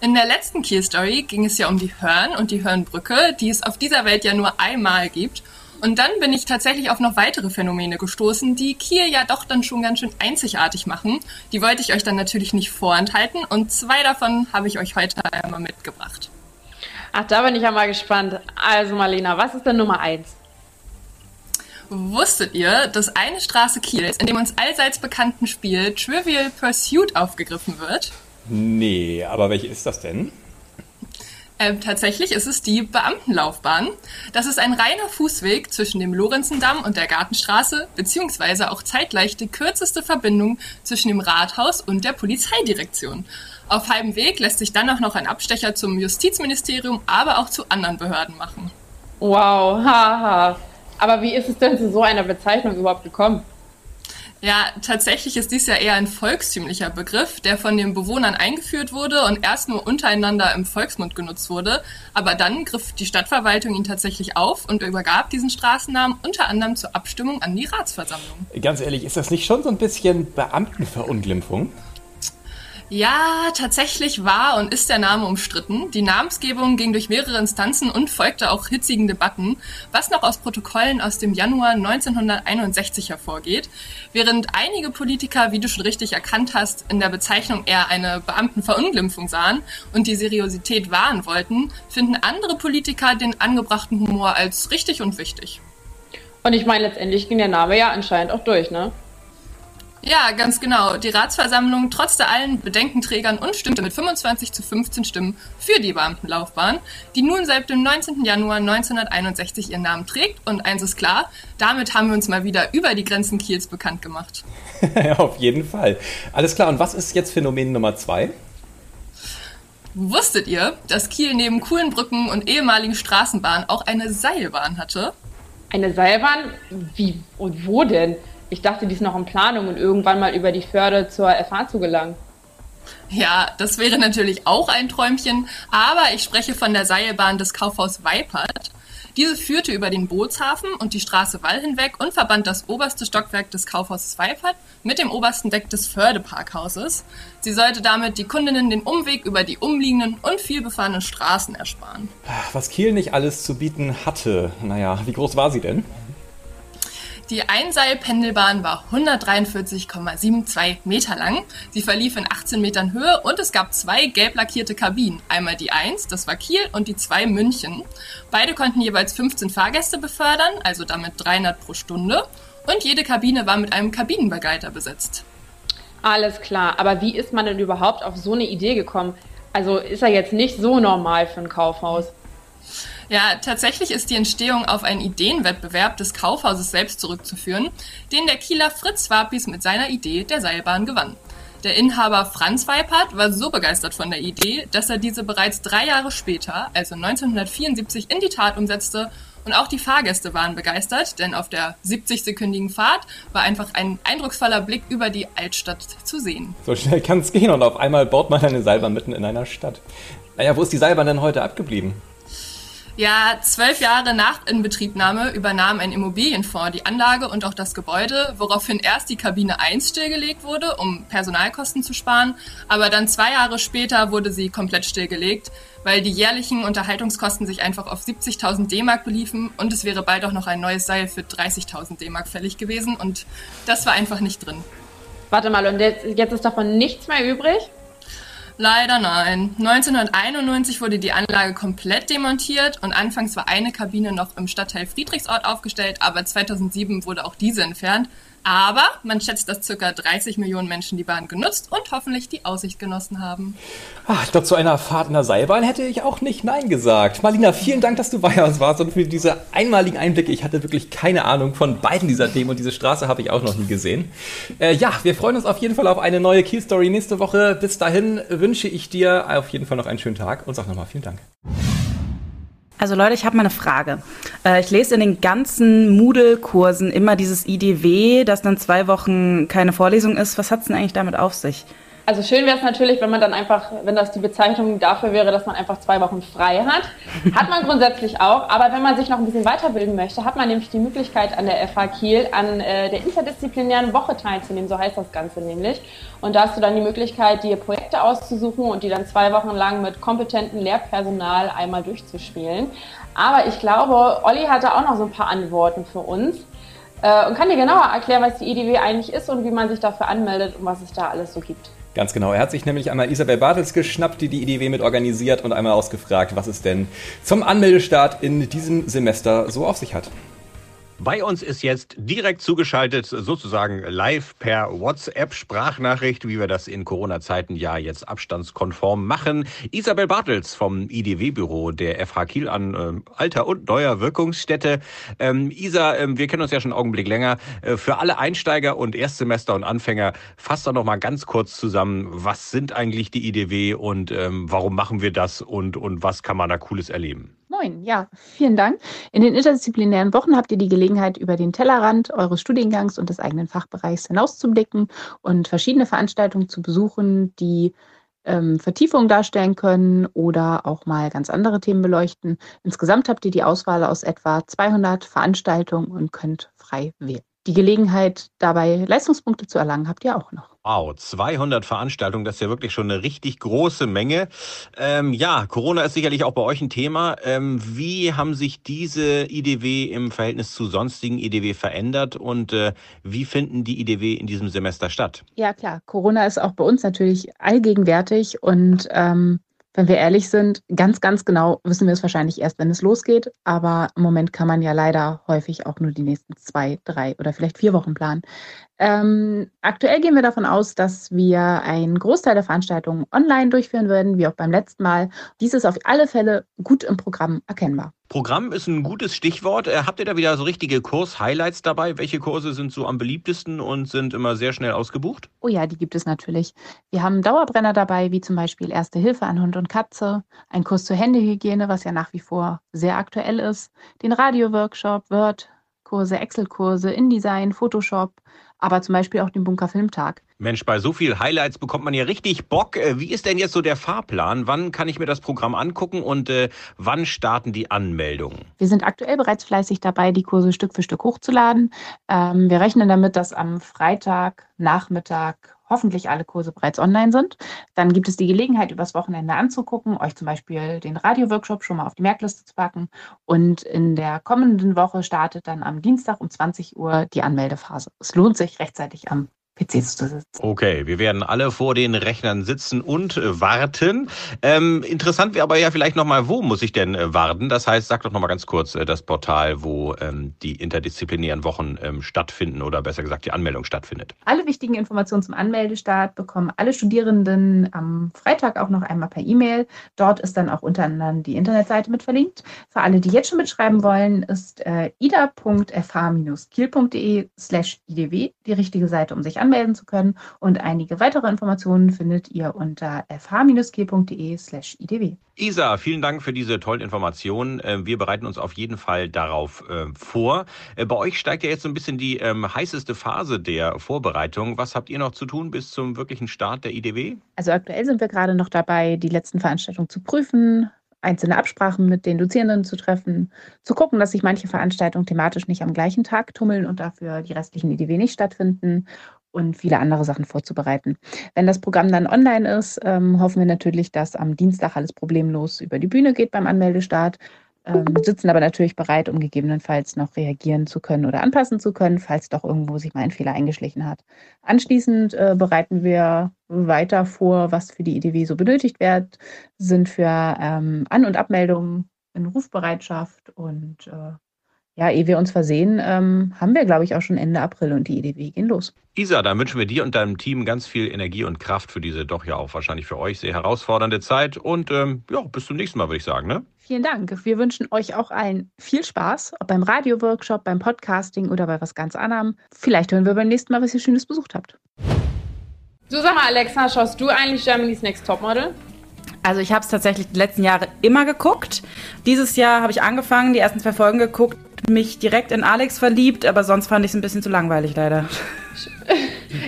In der letzten Kiel Story ging es ja um die Hörn und die Hörnbrücke, die es auf dieser Welt ja nur einmal gibt. Und dann bin ich tatsächlich auf noch weitere Phänomene gestoßen, die Kiel ja doch dann schon ganz schön einzigartig machen. Die wollte ich euch dann natürlich nicht vorenthalten und zwei davon habe ich euch heute einmal mitgebracht. Ach, da bin ich ja mal gespannt. Also Marlena, was ist denn Nummer eins? Wusstet ihr, dass eine Straße Kiels in dem uns allseits bekannten Spiel Trivial Pursuit aufgegriffen wird? Nee, aber welche ist das denn? Ähm, tatsächlich ist es die Beamtenlaufbahn. Das ist ein reiner Fußweg zwischen dem Lorenzendamm und der Gartenstraße, beziehungsweise auch zeitgleich die kürzeste Verbindung zwischen dem Rathaus und der Polizeidirektion. Auf halbem Weg lässt sich dann auch noch ein Abstecher zum Justizministerium, aber auch zu anderen Behörden machen. Wow, haha. Aber wie ist es denn zu so einer Bezeichnung überhaupt gekommen? Ja, tatsächlich ist dies ja eher ein volkstümlicher Begriff, der von den Bewohnern eingeführt wurde und erst nur untereinander im Volksmund genutzt wurde. Aber dann griff die Stadtverwaltung ihn tatsächlich auf und übergab diesen Straßennamen unter anderem zur Abstimmung an die Ratsversammlung. Ganz ehrlich, ist das nicht schon so ein bisschen Beamtenverunglimpfung? Ja, tatsächlich war und ist der Name umstritten. Die Namensgebung ging durch mehrere Instanzen und folgte auch hitzigen Debatten, was noch aus Protokollen aus dem Januar 1961 hervorgeht. Während einige Politiker, wie du schon richtig erkannt hast, in der Bezeichnung eher eine Beamtenverunglimpfung sahen und die Seriosität wahren wollten, finden andere Politiker den angebrachten Humor als richtig und wichtig. Und ich meine, letztendlich ging der Name ja anscheinend auch durch, ne? Ja, ganz genau. Die Ratsversammlung trotzte allen Bedenkenträgern und stimmte mit 25 zu 15 Stimmen für die Beamtenlaufbahn, die nun seit dem 19. Januar 1961 ihren Namen trägt. Und eins ist klar, damit haben wir uns mal wieder über die Grenzen Kiels bekannt gemacht. ja, auf jeden Fall. Alles klar, und was ist jetzt Phänomen Nummer zwei? Wusstet ihr, dass Kiel neben coolen Brücken und ehemaligen Straßenbahnen auch eine Seilbahn hatte? Eine Seilbahn? Wie und wo denn? Ich dachte, die ist noch in Planung und irgendwann mal über die Förde zur FH zu gelangen. Ja, das wäre natürlich auch ein Träumchen, aber ich spreche von der Seilbahn des Kaufhaus Weipert. Diese führte über den Bootshafen und die Straße Wall hinweg und verband das oberste Stockwerk des Kaufhauses Weipert mit dem obersten Deck des Fördeparkhauses. Sie sollte damit die Kundinnen den Umweg über die umliegenden und vielbefahrenen Straßen ersparen. Was Kiel nicht alles zu bieten hatte, naja, wie groß war sie denn? Die Einseilpendelbahn war 143,72 Meter lang. Sie verlief in 18 Metern Höhe und es gab zwei gelb lackierte Kabinen. Einmal die 1, das war Kiel, und die 2 München. Beide konnten jeweils 15 Fahrgäste befördern, also damit 300 pro Stunde. Und jede Kabine war mit einem Kabinenbegleiter besetzt. Alles klar, aber wie ist man denn überhaupt auf so eine Idee gekommen? Also ist er jetzt nicht so normal für ein Kaufhaus. Ja, tatsächlich ist die Entstehung auf einen Ideenwettbewerb des Kaufhauses selbst zurückzuführen, den der Kieler Fritz Wapis mit seiner Idee der Seilbahn gewann. Der Inhaber Franz Weipert war so begeistert von der Idee, dass er diese bereits drei Jahre später, also 1974, in die Tat umsetzte und auch die Fahrgäste waren begeistert, denn auf der 70-sekündigen Fahrt war einfach ein eindrucksvoller Blick über die Altstadt zu sehen. So schnell kann es gehen und auf einmal baut man eine Seilbahn mitten in einer Stadt. Naja, wo ist die Seilbahn denn heute abgeblieben? Ja, zwölf Jahre nach Inbetriebnahme übernahm ein Immobilienfonds die Anlage und auch das Gebäude, woraufhin erst die Kabine 1 stillgelegt wurde, um Personalkosten zu sparen, aber dann zwei Jahre später wurde sie komplett stillgelegt, weil die jährlichen Unterhaltungskosten sich einfach auf 70.000 D-Mark beliefen und es wäre bald auch noch ein neues Seil für 30.000 D-Mark fällig gewesen und das war einfach nicht drin. Warte mal, und jetzt, jetzt ist davon nichts mehr übrig? Leider nein. 1991 wurde die Anlage komplett demontiert und anfangs war eine Kabine noch im Stadtteil Friedrichsort aufgestellt, aber 2007 wurde auch diese entfernt. Aber man schätzt, dass ca. 30 Millionen Menschen die Bahn genutzt und hoffentlich die Aussicht genossen haben. Ach, ich zu einer Fahrt in der Seilbahn hätte ich auch nicht Nein gesagt. Marlina, vielen Dank, dass du bei uns warst und für diese einmaligen Einblicke. Ich hatte wirklich keine Ahnung von beiden dieser Themen und diese Straße habe ich auch noch nie gesehen. Äh, ja, wir freuen uns auf jeden Fall auf eine neue Key Story nächste Woche. Bis dahin wünsche ich dir auf jeden Fall noch einen schönen Tag und sag nochmal vielen Dank. Also Leute, ich habe mal eine Frage. Äh, ich lese in den ganzen Moodle-Kursen immer dieses IDW, dass dann zwei Wochen keine Vorlesung ist. Was hat es denn eigentlich damit auf sich? Also schön wäre es natürlich, wenn man dann einfach, wenn das die Bezeichnung dafür wäre, dass man einfach zwei Wochen frei hat. Hat man grundsätzlich auch, aber wenn man sich noch ein bisschen weiterbilden möchte, hat man nämlich die Möglichkeit an der FH Kiel an äh, der interdisziplinären Woche teilzunehmen, so heißt das Ganze nämlich. Und da hast du dann die Möglichkeit, dir Projekte auszusuchen und die dann zwei Wochen lang mit kompetentem Lehrpersonal einmal durchzuspielen. Aber ich glaube, Olli hatte auch noch so ein paar Antworten für uns äh, und kann dir genauer erklären, was die IDW eigentlich ist und wie man sich dafür anmeldet und was es da alles so gibt. Ganz genau. Er hat sich nämlich einmal Isabel Bartels geschnappt, die die IDW mit organisiert und einmal ausgefragt, was es denn zum Anmeldestart in diesem Semester so auf sich hat. Bei uns ist jetzt direkt zugeschaltet, sozusagen live per WhatsApp-Sprachnachricht, wie wir das in Corona-Zeiten ja jetzt abstandskonform machen. Isabel Bartels vom IDW-Büro der FH Kiel an äh, alter und neuer Wirkungsstätte. Ähm, Isa, äh, wir kennen uns ja schon einen Augenblick länger. Äh, für alle Einsteiger und Erstsemester und Anfänger, fasst doch noch mal ganz kurz zusammen, was sind eigentlich die IDW und ähm, warum machen wir das und, und was kann man da Cooles erleben? Moin, ja, vielen Dank. In den interdisziplinären Wochen habt ihr die Gelegenheit, über den Tellerrand eures Studiengangs und des eigenen Fachbereichs hinauszublicken und verschiedene Veranstaltungen zu besuchen, die ähm, Vertiefungen darstellen können oder auch mal ganz andere Themen beleuchten. Insgesamt habt ihr die Auswahl aus etwa 200 Veranstaltungen und könnt frei wählen. Die Gelegenheit, dabei Leistungspunkte zu erlangen, habt ihr auch noch. Wow, 200 Veranstaltungen, das ist ja wirklich schon eine richtig große Menge. Ähm, ja, Corona ist sicherlich auch bei euch ein Thema. Ähm, wie haben sich diese IDW im Verhältnis zu sonstigen IDW verändert und äh, wie finden die IDW in diesem Semester statt? Ja, klar. Corona ist auch bei uns natürlich allgegenwärtig und ähm, wenn wir ehrlich sind, ganz, ganz genau wissen wir es wahrscheinlich erst, wenn es losgeht. Aber im Moment kann man ja leider häufig auch nur die nächsten zwei, drei oder vielleicht vier Wochen planen. Ähm, aktuell gehen wir davon aus, dass wir einen Großteil der Veranstaltungen online durchführen würden, wie auch beim letzten Mal. Dies ist auf alle Fälle gut im Programm erkennbar. Programm ist ein gutes Stichwort. Äh, habt ihr da wieder so richtige Kurs-Highlights dabei? Welche Kurse sind so am beliebtesten und sind immer sehr schnell ausgebucht? Oh ja, die gibt es natürlich. Wir haben Dauerbrenner dabei, wie zum Beispiel Erste Hilfe an Hund und Katze, ein Kurs zur Händehygiene, was ja nach wie vor sehr aktuell ist, den Radio-Workshop, Word, Textkurse, Excel-Kurse, InDesign, Photoshop, aber zum Beispiel auch den Bunker Filmtag. Mensch, bei so viel Highlights bekommt man ja richtig Bock. Äh, wie ist denn jetzt so der Fahrplan? Wann kann ich mir das Programm angucken und äh, wann starten die Anmeldungen? Wir sind aktuell bereits fleißig dabei, die Kurse Stück für Stück hochzuladen. Ähm, wir rechnen damit, dass am Freitag Nachmittag hoffentlich alle Kurse bereits online sind. Dann gibt es die Gelegenheit, übers Wochenende anzugucken, euch zum Beispiel den Radio-Workshop schon mal auf die Merkliste zu packen. Und in der kommenden Woche startet dann am Dienstag um 20 Uhr die Anmeldephase. Es lohnt sich rechtzeitig am PCs zu sitzen. Okay, wir werden alle vor den Rechnern sitzen und äh, warten. Ähm, interessant wäre aber ja vielleicht nochmal, wo muss ich denn äh, warten? Das heißt, sag doch nochmal ganz kurz äh, das Portal, wo ähm, die interdisziplinären Wochen ähm, stattfinden oder besser gesagt die Anmeldung stattfindet. Alle wichtigen Informationen zum Anmeldestart bekommen alle Studierenden am Freitag auch noch einmal per E-Mail. Dort ist dann auch unter anderem die Internetseite mit verlinkt. Für alle, die jetzt schon mitschreiben wollen, ist äh, ida.fh-kiel.de slash idw die richtige Seite, um sich anzumelden anmelden zu können. Und einige weitere Informationen findet ihr unter fh-g.de slash idw. Isa, vielen Dank für diese tollen Informationen. Ähm, wir bereiten uns auf jeden Fall darauf ähm, vor. Äh, bei euch steigt ja jetzt so ein bisschen die ähm, heißeste Phase der Vorbereitung. Was habt ihr noch zu tun bis zum wirklichen Start der IDW? Also aktuell sind wir gerade noch dabei, die letzten Veranstaltungen zu prüfen, einzelne Absprachen mit den Dozierenden zu treffen, zu gucken, dass sich manche Veranstaltungen thematisch nicht am gleichen Tag tummeln und dafür die restlichen IDW nicht stattfinden und viele andere Sachen vorzubereiten. Wenn das Programm dann online ist, ähm, hoffen wir natürlich, dass am Dienstag alles problemlos über die Bühne geht beim Anmeldestart, ähm, sitzen aber natürlich bereit, um gegebenenfalls noch reagieren zu können oder anpassen zu können, falls doch irgendwo sich mal ein Fehler eingeschlichen hat. Anschließend äh, bereiten wir weiter vor, was für die IDW so benötigt wird, sind für ähm, An- und Abmeldungen in Rufbereitschaft und äh, ja, ehe wir uns versehen, ähm, haben wir, glaube ich, auch schon Ende April und die EDW gehen los. Isa, dann wünschen wir dir und deinem Team ganz viel Energie und Kraft für diese doch ja auch wahrscheinlich für euch sehr herausfordernde Zeit. Und ähm, ja, bis zum nächsten Mal, würde ich sagen. Ne? Vielen Dank. Wir wünschen euch auch allen viel Spaß, ob beim Radio-Workshop, beim Podcasting oder bei was ganz anderem. Vielleicht hören wir beim nächsten Mal, was ihr Schönes besucht habt. Du sag mal, Alexa, schaust du eigentlich Germany's Next Topmodel? Also ich habe es tatsächlich die letzten Jahre immer geguckt. Dieses Jahr habe ich angefangen, die ersten zwei Folgen geguckt, mich direkt in Alex verliebt, aber sonst fand ich es ein bisschen zu langweilig leider.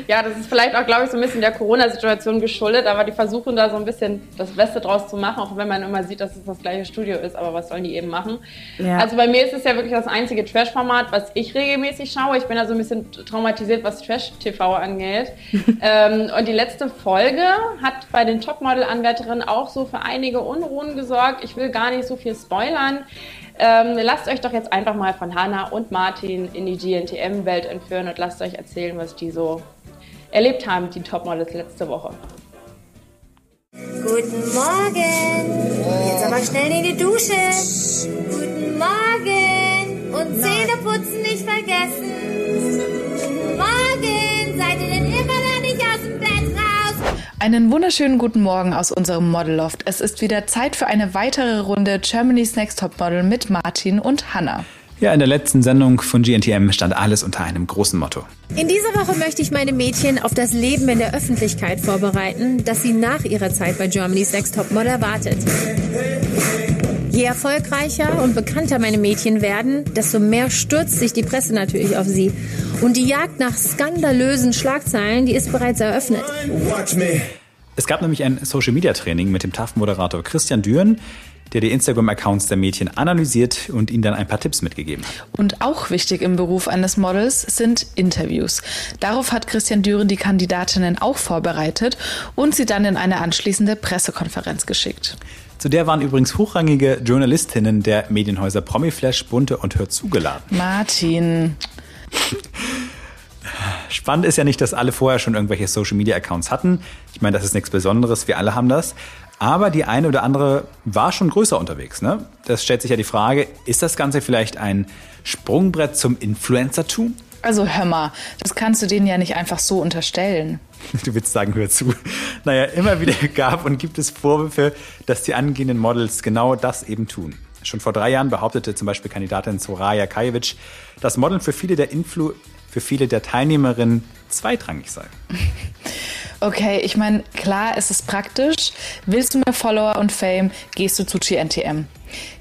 Ja, das ist vielleicht auch, glaube ich, so ein bisschen der Corona-Situation geschuldet, aber die versuchen da so ein bisschen das Beste draus zu machen, auch wenn man immer sieht, dass es das gleiche Studio ist, aber was sollen die eben machen? Ja. Also bei mir ist es ja wirklich das einzige Trash-Format, was ich regelmäßig schaue. Ich bin da so ein bisschen traumatisiert, was Trash-TV angeht. ähm, und die letzte Folge hat bei den Topmodel-Anwärterinnen auch so für einige Unruhen gesorgt. Ich will gar nicht so viel spoilern. Ähm, lasst euch doch jetzt einfach mal von Hanna und Martin in die GNTM-Welt entführen und lasst euch erzählen, was die so erlebt haben, die Topmodels letzte Woche. Guten Morgen. Jetzt aber schnell in die Dusche. Guten Morgen. Und Zähne putzen nicht vergessen. Guten Morgen. Seid ihr denn Einen wunderschönen guten Morgen aus unserem Modelloft. Es ist wieder Zeit für eine weitere Runde Germany's Next Topmodel mit Martin und Hannah. Ja, in der letzten Sendung von GNTM stand alles unter einem großen Motto. In dieser Woche möchte ich meine Mädchen auf das Leben in der Öffentlichkeit vorbereiten, das sie nach ihrer Zeit bei Germany's Next Topmodel erwartet. Je erfolgreicher und bekannter meine Mädchen werden, desto mehr stürzt sich die Presse natürlich auf sie. Und die Jagd nach skandalösen Schlagzeilen, die ist bereits eröffnet. Es gab nämlich ein Social-Media-Training mit dem TAF-Moderator Christian Düren, der die Instagram-Accounts der Mädchen analysiert und ihnen dann ein paar Tipps mitgegeben hat. Und auch wichtig im Beruf eines Models sind Interviews. Darauf hat Christian Düren die Kandidatinnen auch vorbereitet und sie dann in eine anschließende Pressekonferenz geschickt. Zu der waren übrigens hochrangige Journalistinnen der Medienhäuser Promiflash, Bunte und Hör zugeladen. Martin. Spannend ist ja nicht, dass alle vorher schon irgendwelche Social Media Accounts hatten. Ich meine, das ist nichts Besonderes, wir alle haben das. Aber die eine oder andere war schon größer unterwegs. Ne? Das stellt sich ja die Frage, ist das Ganze vielleicht ein Sprungbrett zum Influencertum? Also hör mal, das kannst du denen ja nicht einfach so unterstellen. Du willst sagen, hör zu. Naja, immer wieder gab und gibt es Vorwürfe, dass die angehenden Models genau das eben tun. Schon vor drei Jahren behauptete zum Beispiel Kandidatin Soraya Kajevic, dass Modeln für viele der Influ für viele der Teilnehmerinnen zweitrangig sei. Okay, ich meine, klar, es ist praktisch. Willst du mehr Follower und Fame, gehst du zu GNTM.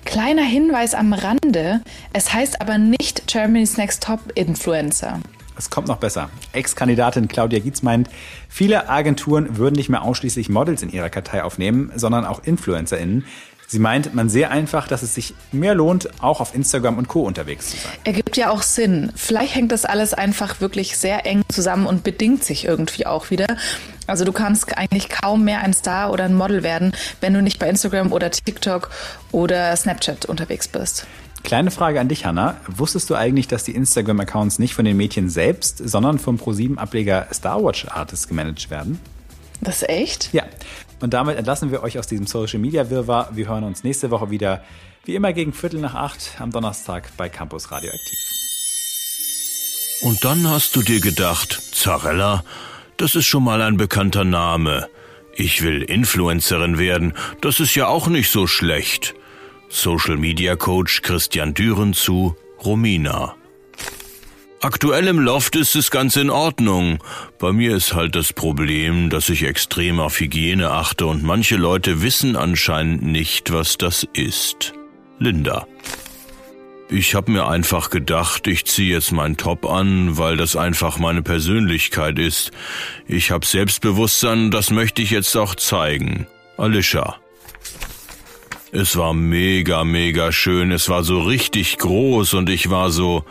Kleiner Hinweis am Rande, es heißt aber nicht Germany's Next Top Influencer. Es kommt noch besser. Ex-Kandidatin Claudia Gietz meint, viele Agenturen würden nicht mehr ausschließlich Models in ihrer Kartei aufnehmen, sondern auch InfluencerInnen. Sie meint, man sehe einfach, dass es sich mehr lohnt, auch auf Instagram und Co. unterwegs zu sein. Ergibt ja auch Sinn. Vielleicht hängt das alles einfach wirklich sehr eng zusammen und bedingt sich irgendwie auch wieder. Also du kannst eigentlich kaum mehr ein Star oder ein Model werden, wenn du nicht bei Instagram oder TikTok oder Snapchat unterwegs bist. Kleine Frage an dich, Hanna. Wusstest du eigentlich, dass die Instagram-Accounts nicht von den Mädchen selbst, sondern vom Pro7-Ableger Starwatch Artists gemanagt werden? Das ist echt? Ja. Und damit entlassen wir euch aus diesem Social Media Wirrwarr. Wir hören uns nächste Woche wieder, wie immer gegen Viertel nach acht am Donnerstag bei Campus Radioaktiv. Und dann hast du dir gedacht, Zarella, das ist schon mal ein bekannter Name. Ich will Influencerin werden, das ist ja auch nicht so schlecht. Social Media Coach Christian Düren zu Romina. Aktuell im Loft ist es ganz in Ordnung. Bei mir ist halt das Problem, dass ich extrem auf Hygiene achte und manche Leute wissen anscheinend nicht, was das ist. Linda. Ich habe mir einfach gedacht, ich ziehe jetzt meinen Top an, weil das einfach meine Persönlichkeit ist. Ich habe Selbstbewusstsein, das möchte ich jetzt auch zeigen. Alicia. Es war mega, mega schön. Es war so richtig groß und ich war so,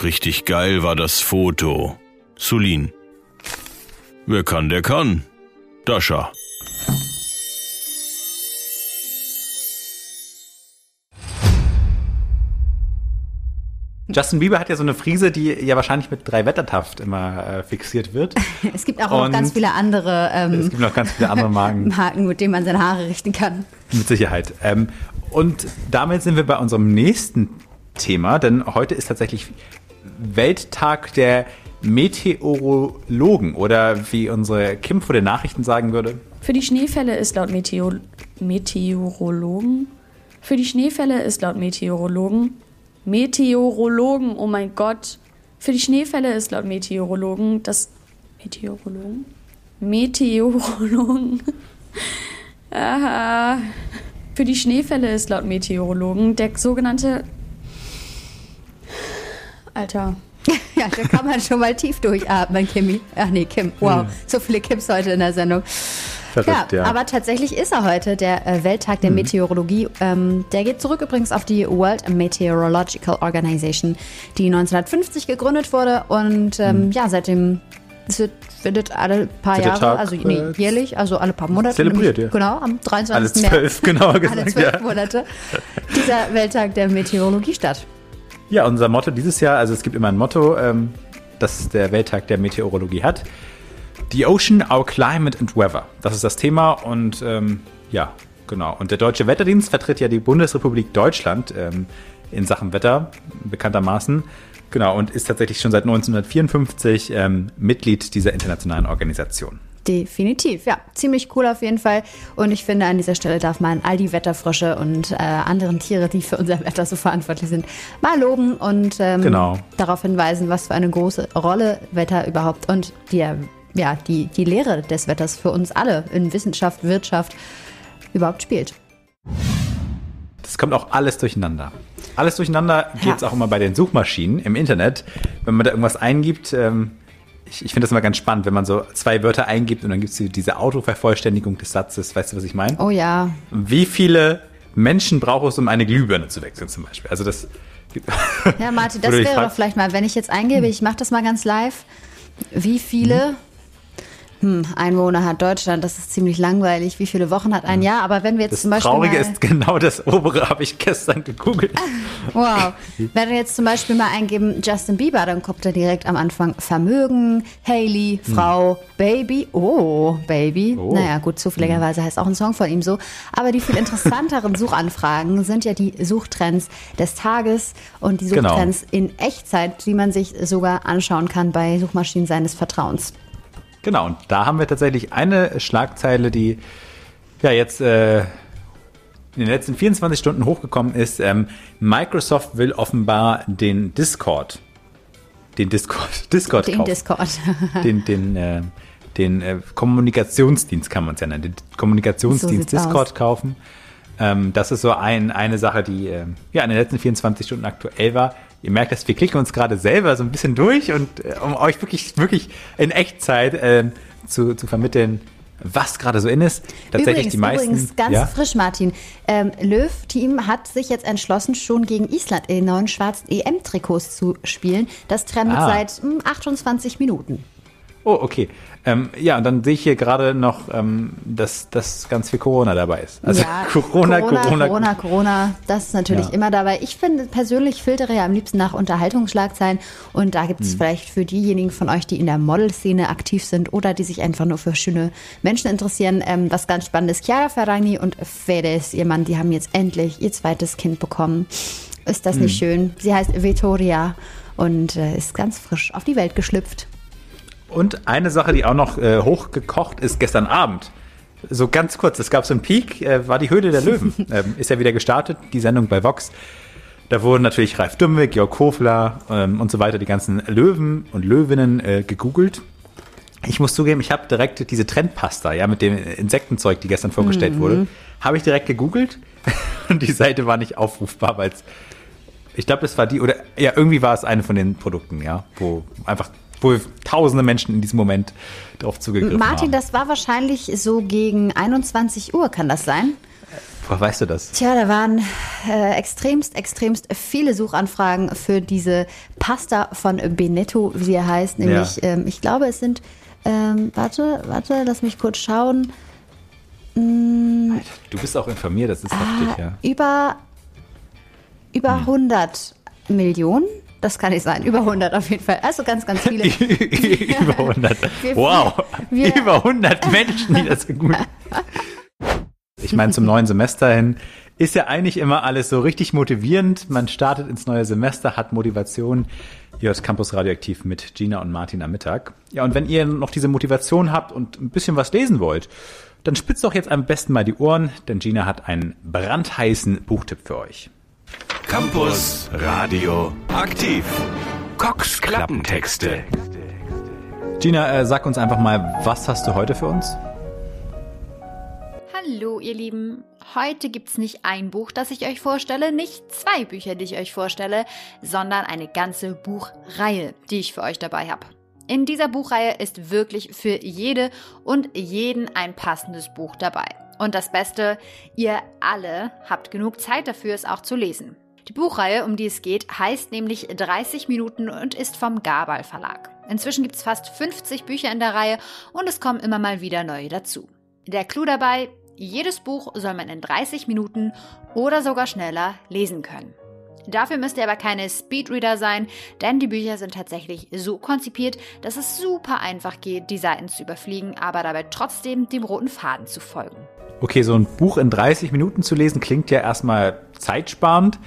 Richtig geil war das Foto. Sulin. Wer kann, der kann. Dasha. Justin Bieber hat ja so eine Frise, die ja wahrscheinlich mit drei Wettertaft immer äh, fixiert wird. es gibt auch noch ganz viele andere ähm, Es gibt noch ganz viele andere Marken. Marken, mit denen man seine Haare richten kann. Mit Sicherheit. Ähm, und damit sind wir bei unserem nächsten Thema, denn heute ist tatsächlich Welttag der Meteorologen oder wie unsere Kim vor den Nachrichten sagen würde. Für die Schneefälle ist laut Meteor Meteorologen für die Schneefälle ist laut Meteorologen Meteorologen, oh mein Gott. Für die Schneefälle ist laut Meteorologen das Meteorologen Meteorologen Aha. Für die Schneefälle ist laut Meteorologen der sogenannte Alter. Ja, da kann man schon mal tief durchatmen, Kimi. Ach nee, Kim. Wow, so viele Kims heute in der Sendung. Verrückt, ja. aber tatsächlich ist er heute der äh, Welttag der Mhm. Meteorologie. Ähm, der geht zurück übrigens auf die World Meteorological Organization, die 1950 gegründet wurde und ähm, ja, seitdem es wird, findet alle paar Jahre, Tag, also nee, äh, jährlich, also alle paar Monate. zelebriert, nämlich, ja. Genau, am 23. Alle zwölf, März. genauer Alle gesagt, zwölf ja. Monate dieser Welttag der Meteorologie statt. Ja, unser Motto dieses Jahr, also es gibt immer ein Motto, ähm, das der Welttag der Meteorologie hat. The Ocean, Our Climate and Weather. Das ist das Thema und ähm, ja, genau. Und der Deutsche Wetterdienst vertritt ja die Bundesrepublik Deutschland ähm, in Sachen Wetter, bekanntermaßen. Genau, und ist tatsächlich schon seit 1954 ähm, Mitglied dieser internationalen Organisation. Definitiv, ja. Ziemlich cool auf jeden Fall. Und ich finde, an dieser Stelle darf man all die Wetterfrösche und äh, anderen Tiere, die für unser Wetter so verantwortlich sind, mal loben und ähm, Genau. darauf hinweisen, was für eine große Rolle Wetter überhaupt und die, ja, die, die Lehre des Wetters für uns alle in Wissenschaft, Wirtschaft überhaupt spielt. Das kommt auch alles durcheinander. Alles durcheinander geht es auch immer bei den Suchmaschinen im Internet. Wenn man da irgendwas eingibt, ähm, ich, ich finde das immer ganz spannend, wenn man so zwei Wörter eingibt und dann gibt es diese Autovervollständigung des Satzes. Weißt du, was ich meine? Oh ja. Wie viele Menschen braucht es, um eine Glühbirne zu wechseln zum Beispiel? Also das... Ja, Martin, das wäre doch vielleicht mal, wenn ich jetzt eingebe, ich mache das mal ganz live. Wie viele hm, Einwohner hat Deutschland? Das ist ziemlich langweilig. Wie viele Wochen hat ein Jahr? Aber wenn wir jetzt Das zum Beispiel. Traurige mal, ist genau das obere, habe ich gestern gegoogelt. Wow. Wenn wir jetzt zum Beispiel mal eingeben Justin Bieber, dann kommt er direkt am Anfang Vermögen, Haley, Frau, Baby. Oh, Baby. Oh. Naja, gut, zufälligerweise heißt auch ein Song von ihm so. Aber die viel interessanteren Suchanfragen sind ja die Suchtrends des Tages und die Genau. Suchtrends in Echtzeit, die man sich sogar anschauen kann bei Suchmaschinen seines Vertrauens. Genau, und da haben wir tatsächlich eine Schlagzeile, die ja jetzt äh, in den letzten 24 Stunden hochgekommen ist. Ähm, Microsoft will offenbar den Discord, den Discord, Discord Den kaufen. Discord. den, den äh, den äh, Kommunikationsdienst, kann man es ja nennen, den Kommunikationsdienst So Discord aus. kaufen. Ähm, das ist so ein, eine Sache, die äh, ja in den letzten 24 Stunden aktuell war. Ihr merkt, dass wir klicken uns gerade selber so ein bisschen durch und äh, um euch wirklich, wirklich in Echtzeit äh, zu, zu vermitteln, was gerade so in ist. Tatsächlich übrigens, die meisten. übrigens, ganz ja? frisch, Martin. Ähm, Löw-Team hat sich jetzt entschlossen, schon gegen Island in neuen schwarzen EM-Trikots zu spielen. Das trendet Ah. seit hm, 28 Minuten. Oh, okay. Ähm, ja, und dann sehe ich hier gerade noch, ähm, dass, dass ganz viel Corona dabei ist. Also ja, Corona, Corona, Corona, Corona, Corona, das ist natürlich Ja. immer dabei. Ich finde persönlich filtere ja am liebsten nach Unterhaltungsschlagzeilen und da gibt es Hm. vielleicht für diejenigen von euch, die in der Modelszene aktiv sind oder die sich einfach nur für schöne Menschen interessieren, ähm, was ganz Spannendes. Chiara Ferragni und Fedes, ihr Mann, die haben jetzt endlich ihr zweites Kind bekommen. Ist das nicht Hm. schön? Sie heißt Vittoria und äh, ist ganz frisch auf die Welt geschlüpft. Und eine Sache, die auch noch äh, hochgekocht ist gestern Abend. So ganz kurz, es gab so einen Peak, äh, war die Höhle der Löwen. ähm, ist ja wieder gestartet, die Sendung bei Vox. Da wurden natürlich Ralf Dümmwig, Jörg Kofler ähm, und so weiter, die ganzen Löwen und Löwinnen äh, gegoogelt. Ich muss zugeben, ich habe direkt diese Trendpasta, ja, mit dem Insektenzeug, die gestern vorgestellt Mhm. wurde, habe ich direkt gegoogelt und die Seite war nicht aufrufbar, weil es, ich glaube, das war die, oder ja, irgendwie war es eine von den Produkten, ja, wo einfach, wo tausende Menschen in diesem Moment drauf zugegriffen Martin, haben. das war wahrscheinlich so gegen 21 Uhr, kann das sein? Woher weißt du das? Tja, da waren äh, extremst, extremst viele Suchanfragen für diese Pasta von Benetto, wie sie heißt. Nämlich, Ja. ähm, ich glaube, es sind, ähm, warte, warte, lass mich kurz schauen. Du bist auch informiert, das ist Ah, heftig, ja. über, über Hm. 100 Millionen. Das kann nicht sein. Über 100 auf jeden Fall. Also ganz, ganz viele. Über 100. Wir- wow. wir- Über 100 Menschen, die das gegoogelt Ich meine, zum neuen Semester hin ist ja eigentlich immer alles so richtig motivierend. Man startet ins neue Semester, hat Motivation. Ihr hört Campus Radioaktiv mit Gina und Martin am Mittag. Ja, und wenn ihr noch diese Motivation habt und ein bisschen was lesen wollt, dann spitzt doch jetzt am besten mal die Ohren, denn Gina hat einen brandheißen Buchtipp für euch. Campus Radio aktiv. Cox Klappentexte. Gina, äh, sag uns einfach mal, was hast du heute für uns? Hallo, ihr Lieben. Heute gibt's nicht ein Buch, das ich euch vorstelle, nicht zwei Bücher, die ich euch vorstelle, sondern eine ganze Buchreihe, die ich für euch dabei habe. In dieser Buchreihe ist wirklich für jede und jeden ein passendes Buch dabei. Und das Beste, ihr alle habt genug Zeit dafür, es auch zu lesen. Die Buchreihe, um die es geht, heißt nämlich 30 Minuten und ist vom Gabal Verlag. Inzwischen gibt's fast 50 Bücher in der Reihe und es kommen immer mal wieder neue dazu. Der Clou dabei, jedes Buch soll man in 30 Minuten oder sogar schneller lesen können. Dafür müsst ihr aber keine Speedreader sein, denn die Bücher sind tatsächlich so konzipiert, dass es super einfach geht, die Seiten zu überfliegen, aber dabei trotzdem dem roten Faden zu folgen. Okay, so ein Buch in 30 Minuten zu lesen klingt ja erstmal zeitsparend.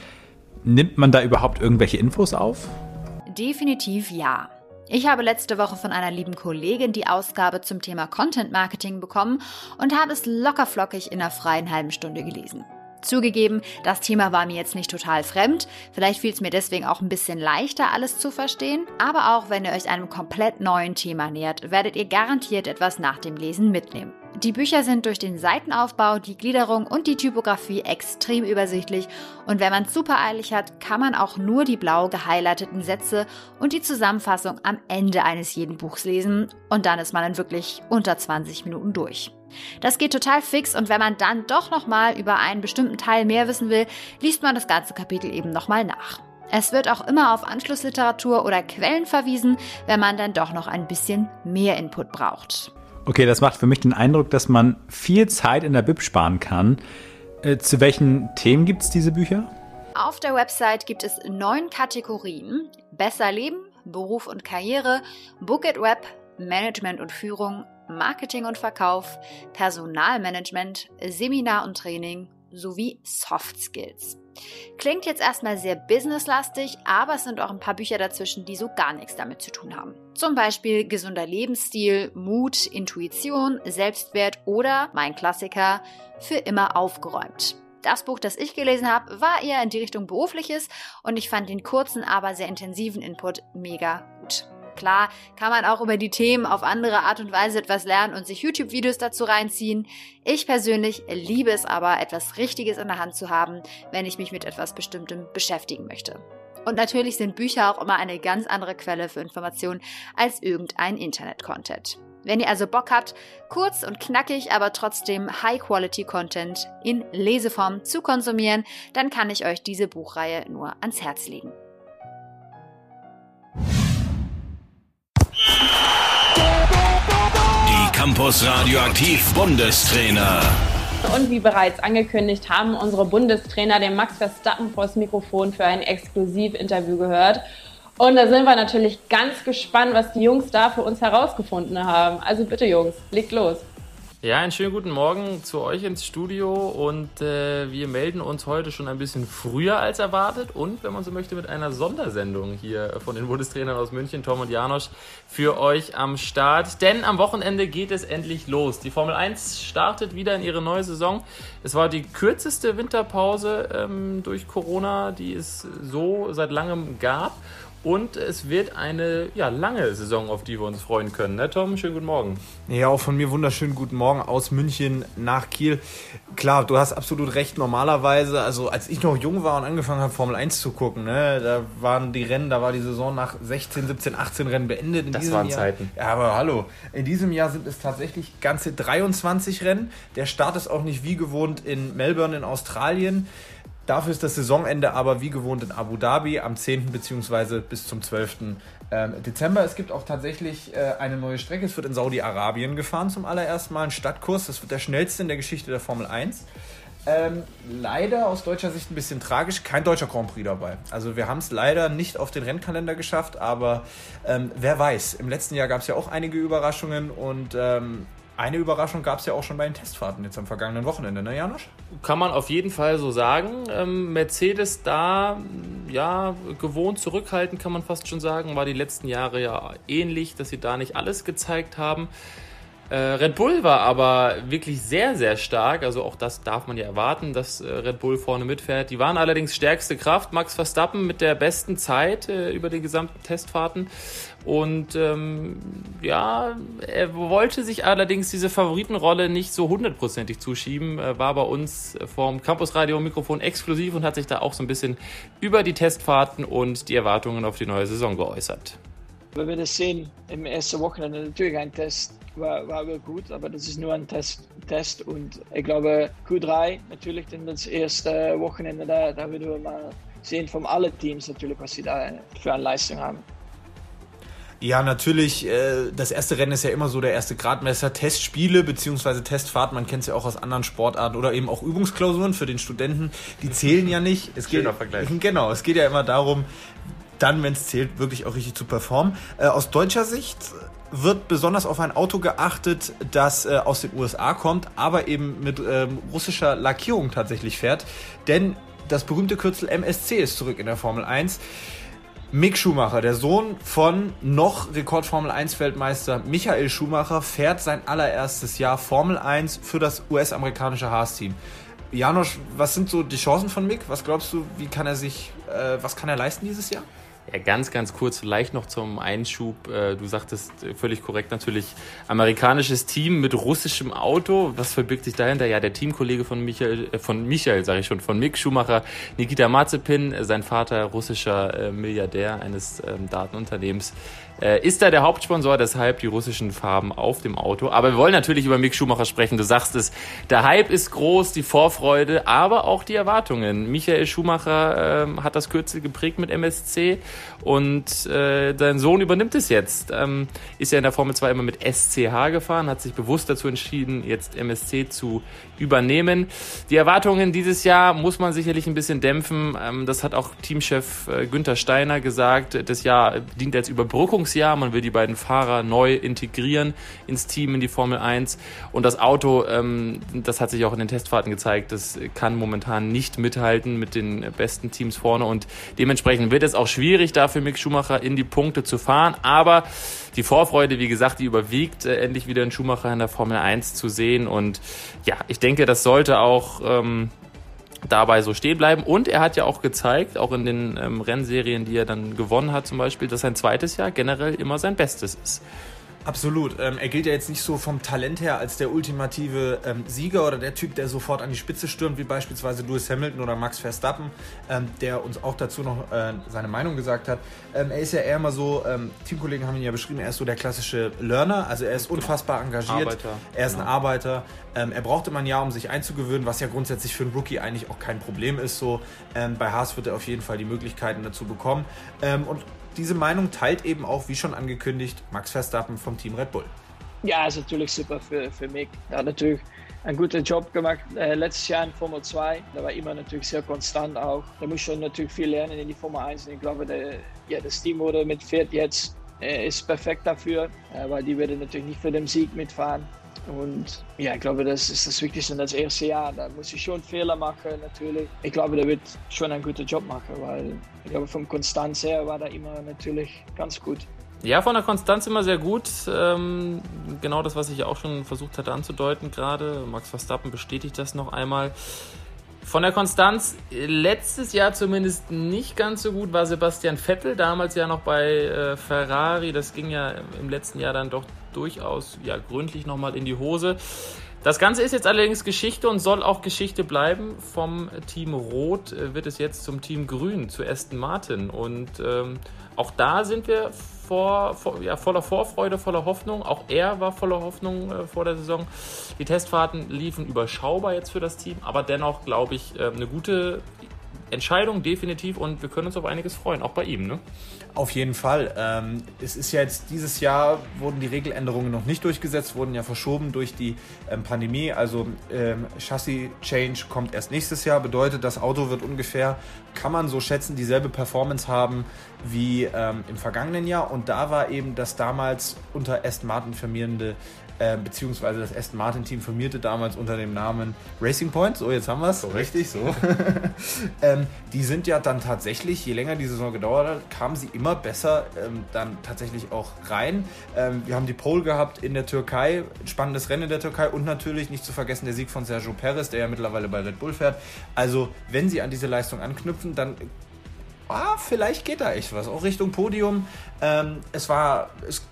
Nimmt man da überhaupt irgendwelche Infos auf? Definitiv ja. Ich habe letzte Woche von einer lieben Kollegin die Ausgabe zum Thema Content Marketing bekommen und habe es lockerflockig in einer freien halben Stunde gelesen. Zugegeben, das Thema war mir jetzt nicht total fremd, vielleicht fiel es mir deswegen auch ein bisschen leichter, alles zu verstehen, aber auch wenn ihr euch einem komplett neuen Thema nähert, werdet ihr garantiert etwas nach dem Lesen mitnehmen. Die Bücher sind durch den Seitenaufbau, die Gliederung und die Typografie extrem übersichtlich und wenn man es super eilig hat, kann man auch nur die blau gehighlighteten Sätze und die Zusammenfassung am Ende eines jeden Buchs lesen und dann ist man in wirklich unter 20 Minuten durch. Das geht total fix und wenn man dann doch nochmal über einen bestimmten Teil mehr wissen will, liest man das ganze Kapitel eben nochmal nach. Es wird auch immer auf Anschlussliteratur oder Quellen verwiesen, wenn man dann doch noch ein bisschen mehr Input braucht. Okay, das macht für mich den Eindruck, dass man viel Zeit in der Bib sparen kann. Äh, zu welchen Themen gibt es diese Bücher? Auf der Website gibt es neun Kategorien. Besser Leben, Beruf und Karriere, Book it Web, Management und Führung, Marketing und Verkauf, Personalmanagement, Seminar und Training sowie Soft Skills. Klingt jetzt erstmal sehr businesslastig, aber es sind auch ein paar Bücher dazwischen, die so gar nichts damit zu tun haben. Zum Beispiel gesunder Lebensstil, Mut, Intuition, Selbstwert oder mein Klassiker, für immer aufgeräumt. Das Buch, das ich gelesen habe, war eher in die Richtung berufliches und ich fand den kurzen, aber sehr intensiven Input mega gut. Klar, kann man auch über die Themen auf andere Art und Weise etwas lernen und sich YouTube-Videos dazu reinziehen. Ich persönlich liebe es aber, etwas Richtiges in der Hand zu haben, wenn ich mich mit etwas Bestimmtem beschäftigen möchte. Und natürlich sind Bücher auch immer eine ganz andere Quelle für Informationen als irgendein Internet-Content. Wenn ihr also Bock habt, kurz und knackig, aber trotzdem High-Quality-Content in Leseform zu konsumieren, dann kann ich euch diese Buchreihe nur ans Herz legen. Campus Radioaktiv Bundestrainer. Und wie bereits angekündigt, haben unsere Bundestrainer den Max Verstappen vors Mikrofon für ein Exklusivinterview gehört. Und da sind wir natürlich ganz gespannt, was die Jungs da für uns herausgefunden haben. Also bitte Jungs, legt los. Ja, einen schönen guten Morgen zu euch ins Studio und äh, wir melden uns heute schon ein bisschen früher als erwartet und, wenn man so möchte, mit einer Sondersendung hier von den Bundestrainern aus München, Tom und Janosch, für euch am Start. Denn am Wochenende geht es endlich los. Die Formel 1 startet wieder in ihre neue Saison. Es war die kürzeste Winterpause ähm, durch Corona, die es so seit langem gab. Und es wird eine ja, lange Saison, auf die wir uns freuen können. Ne, Tom? Schönen guten Morgen. Ja, auch von mir wunderschönen guten Morgen aus München nach Kiel. Klar, du hast absolut recht. Normalerweise, also als ich noch jung war und angefangen habe, Formel 1 zu gucken, ne, da waren die Rennen, da war die Saison nach 16, 17, 18 Rennen beendet. In das waren Jahr, Zeiten. Ja, aber hallo. In diesem Jahr sind es tatsächlich ganze 23 Rennen. Der Start ist auch nicht wie gewohnt in Melbourne in Australien. Dafür ist das Saisonende aber wie gewohnt in Abu Dhabi am 10. bzw. bis zum 12. Ähm, Dezember. Es gibt auch tatsächlich äh, eine neue Strecke. Es wird in Saudi-Arabien gefahren zum allerersten Mal, ein Stadtkurs. Das wird der schnellste in der Geschichte der Formel 1. Ähm, leider aus deutscher Sicht ein bisschen tragisch, kein deutscher Grand Prix dabei. Also wir haben es leider nicht auf den Rennkalender geschafft, aber ähm, wer weiß, im letzten Jahr gab es ja auch einige Überraschungen und ähm, eine Überraschung gab es ja auch schon bei den Testfahrten jetzt am vergangenen Wochenende, ne Janosch? Kann man auf jeden Fall so sagen. Ähm, Mercedes da, ja, gewohnt zurückhaltend kann man fast schon sagen, war die letzten Jahre ja ähnlich, dass sie da nicht alles gezeigt haben. Äh, Red Bull war aber wirklich sehr, sehr stark. Also auch das darf man ja erwarten, dass äh, Red Bull vorne mitfährt. Die waren allerdings stärkste Kraft. Max Verstappen mit der besten Zeit äh, über die gesamten Testfahrten. Und ähm, ja, er wollte sich allerdings diese Favoritenrolle nicht so hundertprozentig zuschieben. Er war bei uns vom Campusradio Mikrofon exklusiv und hat sich da auch so ein bisschen über die Testfahrten und die Erwartungen auf die neue Saison geäußert. Wir werden sehen im ersten Wochenende natürlich ein Test war, war gut, aber das ist nur ein Test, Test und ich glaube Q3 natürlich dann das erste Wochenende da, da werden wir mal sehen von allen Teams natürlich, was sie da für eine Leistung haben. Ja, natürlich. Äh, das erste Rennen ist ja immer so der erste Gradmesser. Testspiele bzw. Testfahrten, man kennt es ja auch aus anderen Sportarten oder eben auch Übungsklausuren für den Studenten, die zählen ja nicht. Es Schöner geht, Vergleich. Genau, es geht ja immer darum, dann, wenn es zählt, wirklich auch richtig zu performen. Äh, aus deutscher Sicht wird besonders auf ein Auto geachtet, das äh, aus den USA kommt, aber eben mit ähm, russischer Lackierung tatsächlich fährt. Denn das berühmte Kürzel MSC ist zurück in der Formel 1. Mick Schumacher, der Sohn von noch Rekord-Formel 1-Weltmeister Michael Schumacher, fährt sein allererstes Jahr Formel 1 für das US-amerikanische Haas-Team. Janosch, was sind so die Chancen von Mick? Was glaubst du, wie kann er sich, äh, was kann er leisten dieses Jahr? Ja, ganz, ganz kurz, vielleicht noch zum Einschub. Äh, Du sagtest äh, völlig korrekt natürlich, amerikanisches Team mit russischem Auto. Was verbirgt sich dahinter? Ja, der Teamkollege von Michael, äh, von Michael, sage ich schon, von Mick Schumacher, Nikita Mazepin, sein Vater russischer Milliardär eines ähm, Datenunternehmens, ist da der Hauptsponsor, deshalb die russischen Farben auf dem Auto. Aber wir wollen natürlich über Mick Schumacher sprechen. Du sagst es, der Hype ist groß, die Vorfreude, aber auch die Erwartungen. Michael Schumacher ähm, hat das Kürzel geprägt mit MSC und äh, sein Sohn übernimmt es jetzt. Ähm, ist ja in der Formel 2 immer mit SCH gefahren, hat sich bewusst dazu entschieden, jetzt MSC zu übernehmen. Die Erwartungen dieses Jahr muss man sicherlich ein bisschen dämpfen. Ähm, das hat auch Teamchef äh, Günther Steiner gesagt. Das Jahr dient als Überbrückungsjahr. Man will die beiden Fahrer neu integrieren ins Team, in die Formel 1. Und das Auto, ähm, das hat sich auch in den Testfahrten gezeigt, das kann momentan nicht mithalten mit den besten Teams vorne. Und dementsprechend wird es auch schwierig, da für Mick Schumacher in die Punkte zu fahren. Aber die Vorfreude, wie gesagt, die überwiegt, äh, endlich wieder einen Schumacher in der Formel 1 zu sehen. Und ja, ich denke, das sollte auch ähm, dabei so stehen bleiben. Und er hat ja auch gezeigt, auch in den ähm, Rennserien, die er dann gewonnen hat zum Beispiel, dass sein zweites Jahr generell immer sein Bestes ist. Absolut. Ähm, er gilt ja jetzt nicht so vom Talent her als der ultimative ähm, Sieger oder der Typ, der sofort an die Spitze stürmt, wie beispielsweise Lewis Hamilton oder Max Verstappen, ähm, der uns auch dazu noch äh, seine Meinung gesagt hat. Ähm, er ist ja eher mal so, ähm, Teamkollegen haben ihn ja beschrieben, er ist so der klassische Learner, also er ist genau. unfassbar engagiert. Arbeiter. Er ist genau. ein Arbeiter. Ähm, er brauchte man ja, um sich einzugewöhnen, was ja grundsätzlich für einen Rookie eigentlich auch kein Problem ist. So bei Haas wird er auf jeden Fall die Möglichkeiten dazu bekommen. und diese Meinung teilt eben auch, wie schon angekündigt, Max Verstappen vom Team Red Bull. Ja, ist natürlich super für, für mich. Er hat natürlich einen guten Job gemacht äh, letztes Jahr in Formel 2. Da war immer natürlich sehr konstant auch. Da muss schon natürlich viel lernen in die Formel 1. Und ich glaube, der, ja, das Team, wo er mitfährt jetzt, äh, ist perfekt dafür, äh, weil die werden natürlich nicht für den Sieg mitfahren. Und ja, ich glaube, das ist das Wichtigste das erste Jahr. Da muss ich schon Fehler machen, natürlich. Ich glaube, der wird schon einen guten Job machen, weil ich glaube, vom Konstanz her war er immer natürlich ganz gut. Ja, von der Konstanz immer sehr gut. Ähm, genau das, was ich auch schon versucht hatte anzudeuten gerade. Max Verstappen bestätigt das noch einmal. Von der Konstanz letztes Jahr zumindest nicht ganz so gut war Sebastian Vettel, damals ja noch bei äh, Ferrari. Das ging ja im letzten Jahr dann doch durchaus ja, gründlich nochmal in die Hose. Das Ganze ist jetzt allerdings Geschichte und soll auch Geschichte bleiben. Vom Team Rot äh, wird es jetzt zum Team Grün, zu Aston Martin. Und ähm, auch da sind wir vor, vor, ja, voller Vorfreude, voller Hoffnung. Auch er war voller Hoffnung äh, vor der Saison. Die Testfahrten liefen überschaubar jetzt für das Team, aber dennoch, glaube ich, äh, eine gute Entscheidung, definitiv. Und wir können uns auf einiges freuen, auch bei ihm. Ne? Auf jeden Fall. Ähm, es ist ja jetzt dieses Jahr wurden die Regeländerungen noch nicht durchgesetzt, wurden ja verschoben durch die ähm, Pandemie. Also ähm, Chassis Change kommt erst nächstes Jahr. Bedeutet, das Auto wird ungefähr, kann man so schätzen, dieselbe Performance haben wie ähm, im vergangenen Jahr. Und da war eben das damals unter Aston Martin firmierende äh, beziehungsweise das Aston Martin Team firmierte damals unter dem Namen Racing Point. So, jetzt haben wir es. So richtig, so. ähm, die sind ja dann tatsächlich, je länger die Saison gedauert hat, kamen sie immer besser ähm, dann tatsächlich auch rein. Ähm, wir haben die Pole gehabt in der Türkei, spannendes Rennen in der Türkei und natürlich nicht zu vergessen der Sieg von Sergio Perez, der ja mittlerweile bei Red Bull fährt. Also, wenn sie an diese Leistung anknüpfen, dann ah, vielleicht geht da echt was, auch Richtung Podium. Ähm, es war, es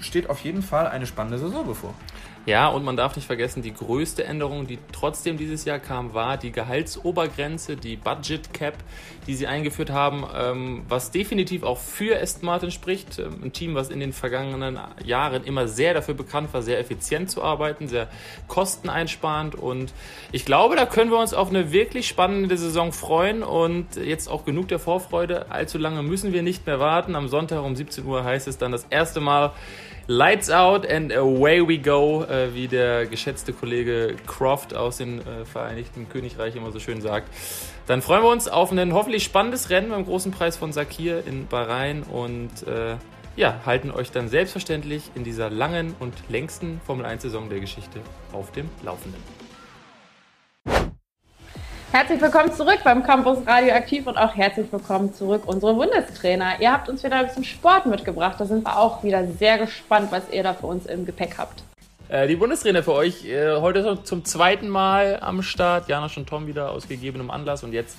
steht auf jeden Fall eine spannende Saison bevor. Ja, und man darf nicht vergessen, die größte Änderung, die trotzdem dieses Jahr kam, war die Gehaltsobergrenze, die Budget Cap, die sie eingeführt haben, ähm, was definitiv auch für Aston Martin spricht. Ähm, ein Team, was in den vergangenen Jahren immer sehr dafür bekannt war, sehr effizient zu arbeiten, sehr kosteneinsparend. Und ich glaube, da können wir uns auf eine wirklich spannende Saison freuen. Und jetzt auch genug der Vorfreude. Allzu lange müssen wir nicht mehr warten. Am Sonntag um 17 Uhr heißt es dann das erste Mal Lights out and away we go, äh, wie der geschätzte Kollege Croft aus den äh, Vereinigten Königreich immer so schön sagt. Dann freuen wir uns auf ein hoffentlich spannendes Rennen beim großen Preis von Sakir in Bahrain und äh, ja, halten euch dann selbstverständlich in dieser langen und längsten Formel 1-Saison der Geschichte auf dem Laufenden. Herzlich willkommen zurück beim Campus Radioaktiv und auch herzlich willkommen zurück unsere Bundestrainer. Ihr habt uns wieder ein bisschen Sport mitgebracht. Da sind wir auch wieder sehr gespannt, was ihr da für uns im Gepäck habt. Äh, die Bundestrainer für euch äh, heute zum zweiten Mal am Start. Janosch und Tom wieder aus gegebenem Anlass und jetzt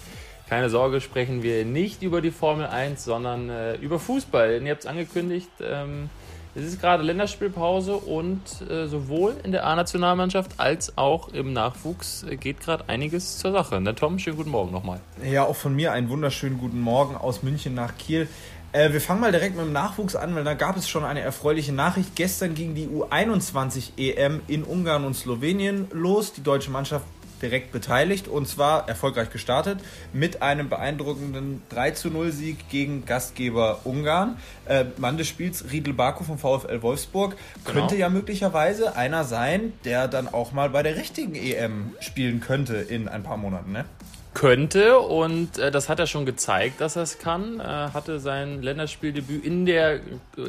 keine Sorge, sprechen wir nicht über die Formel 1, sondern äh, über Fußball. Ihr habt es angekündigt, ähm, es ist gerade Länderspielpause und äh, sowohl in der A-Nationalmannschaft als auch im Nachwuchs äh, geht gerade einiges zur Sache. Ne, Tom, schönen guten Morgen nochmal. Ja, auch von mir einen wunderschönen guten Morgen aus München nach Kiel. Äh, wir fangen mal direkt mit dem Nachwuchs an, weil da gab es schon eine erfreuliche Nachricht. Gestern ging die U21 EM in Ungarn und Slowenien los. Die deutsche Mannschaft direkt beteiligt und zwar erfolgreich gestartet mit einem beeindruckenden 3 zu 0 Sieg gegen Gastgeber Ungarn. Äh, Mann des Spiels Riedel Baku vom VfL Wolfsburg genau. könnte ja möglicherweise einer sein, der dann auch mal bei der richtigen EM spielen könnte in ein paar Monaten, ne? könnte und äh, das hat er schon gezeigt, dass er es kann. Er hatte sein Länderspieldebüt in der, äh,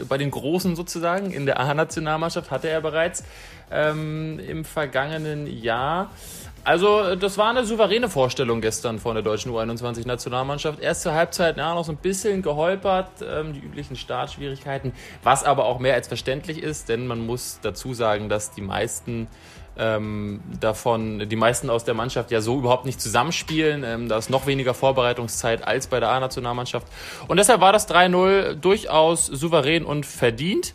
bei den Großen sozusagen, in der A-Nationalmannschaft hatte er bereits. ähm, im vergangenen Jahr. Also, das war eine souveräne Vorstellung gestern von der deutschen U21-Nationalmannschaft. Erste Halbzeit, ja, noch so ein bisschen geholpert, ähm, die üblichen Startschwierigkeiten, was aber auch mehr als verständlich ist, denn man muss dazu sagen, dass die meisten ähm, davon, die meisten aus der Mannschaft ja so überhaupt nicht zusammenspielen. Ähm, da ist noch weniger Vorbereitungszeit als bei der A-Nationalmannschaft. Und deshalb war das 3-0 durchaus souverän und verdient.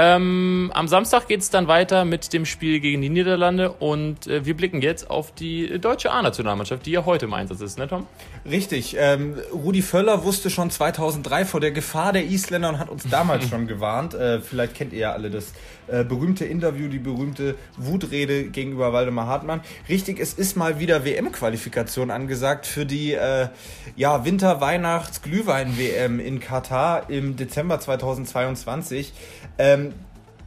Ähm, am Samstag geht es dann weiter mit dem Spiel gegen die Niederlande und äh, wir blicken jetzt auf die deutsche A-Nationalmannschaft, die ja heute im Einsatz ist, ne Tom? Richtig. Ähm, Rudi Völler wusste schon 2003 vor der Gefahr der Isländer und hat uns damals schon gewarnt. Äh, vielleicht kennt ihr ja alle das äh, berühmte Interview, die berühmte Wutrede gegenüber Waldemar Hartmann. Richtig, es ist mal wieder WM-Qualifikation angesagt für die äh, ja, Winter-Weihnachts-Glühwein-WM in Katar im Dezember 2022. Ähm,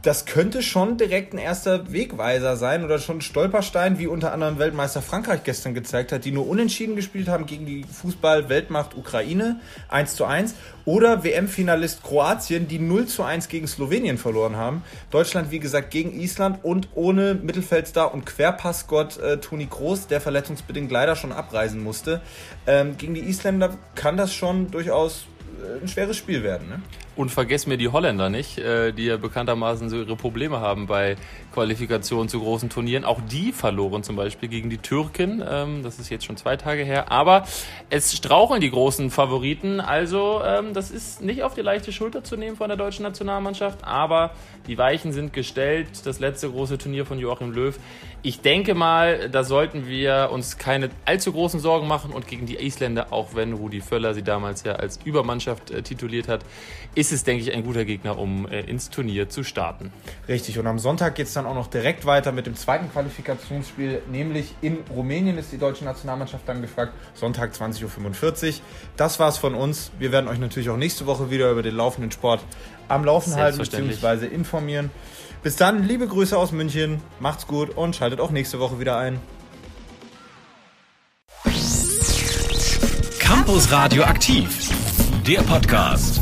das könnte schon direkt ein erster Wegweiser sein oder schon ein Stolperstein, wie unter anderem Weltmeister Frankreich gestern gezeigt hat, die nur unentschieden gespielt haben gegen die Fußball-Weltmacht Ukraine 1 zu 1 oder WM-Finalist Kroatien, die 0 zu 1 gegen Slowenien verloren haben. Deutschland, wie gesagt, gegen Island und ohne Mittelfeldstar und Querpassgott äh, Toni Kroos, der verletzungsbedingt leider schon abreisen musste. Ähm, gegen die Isländer kann das schon durchaus äh, ein schweres Spiel werden. Ne? Und vergessen mir die Holländer nicht, äh, die ja bekanntermaßen so ihre Probleme haben bei Qualifikationen zu großen Turnieren. Auch die verloren zum Beispiel gegen die Türken. Ähm, das ist jetzt schon zwei Tage her. Aber es straucheln die großen Favoriten. Also ähm, das ist nicht auf die leichte Schulter zu nehmen von der deutschen Nationalmannschaft. Aber die Weichen sind gestellt. Das letzte große Turnier von Joachim Löw. Ich denke mal, da sollten wir uns keine allzu großen Sorgen machen. Und gegen die Isländer, auch wenn Rudi Völler sie damals ja als Übermannschaft äh, tituliert hat, ist es, denke ich, ein guter Gegner, um äh, ins Turnier zu starten. Richtig, und am Sonntag geht es dann auch noch direkt weiter mit dem zweiten Qualifikationsspiel, nämlich in Rumänien ist die deutsche Nationalmannschaft dann gefragt, Sonntag 20.45 Uhr. Das war's von uns. Wir werden euch natürlich auch nächste Woche wieder über den laufenden Sport am Laufen halten bzw. informieren. Bis dann, liebe Grüße aus München, macht's gut und schaltet auch nächste Woche wieder ein. Campus Radio aktiv, der Podcast.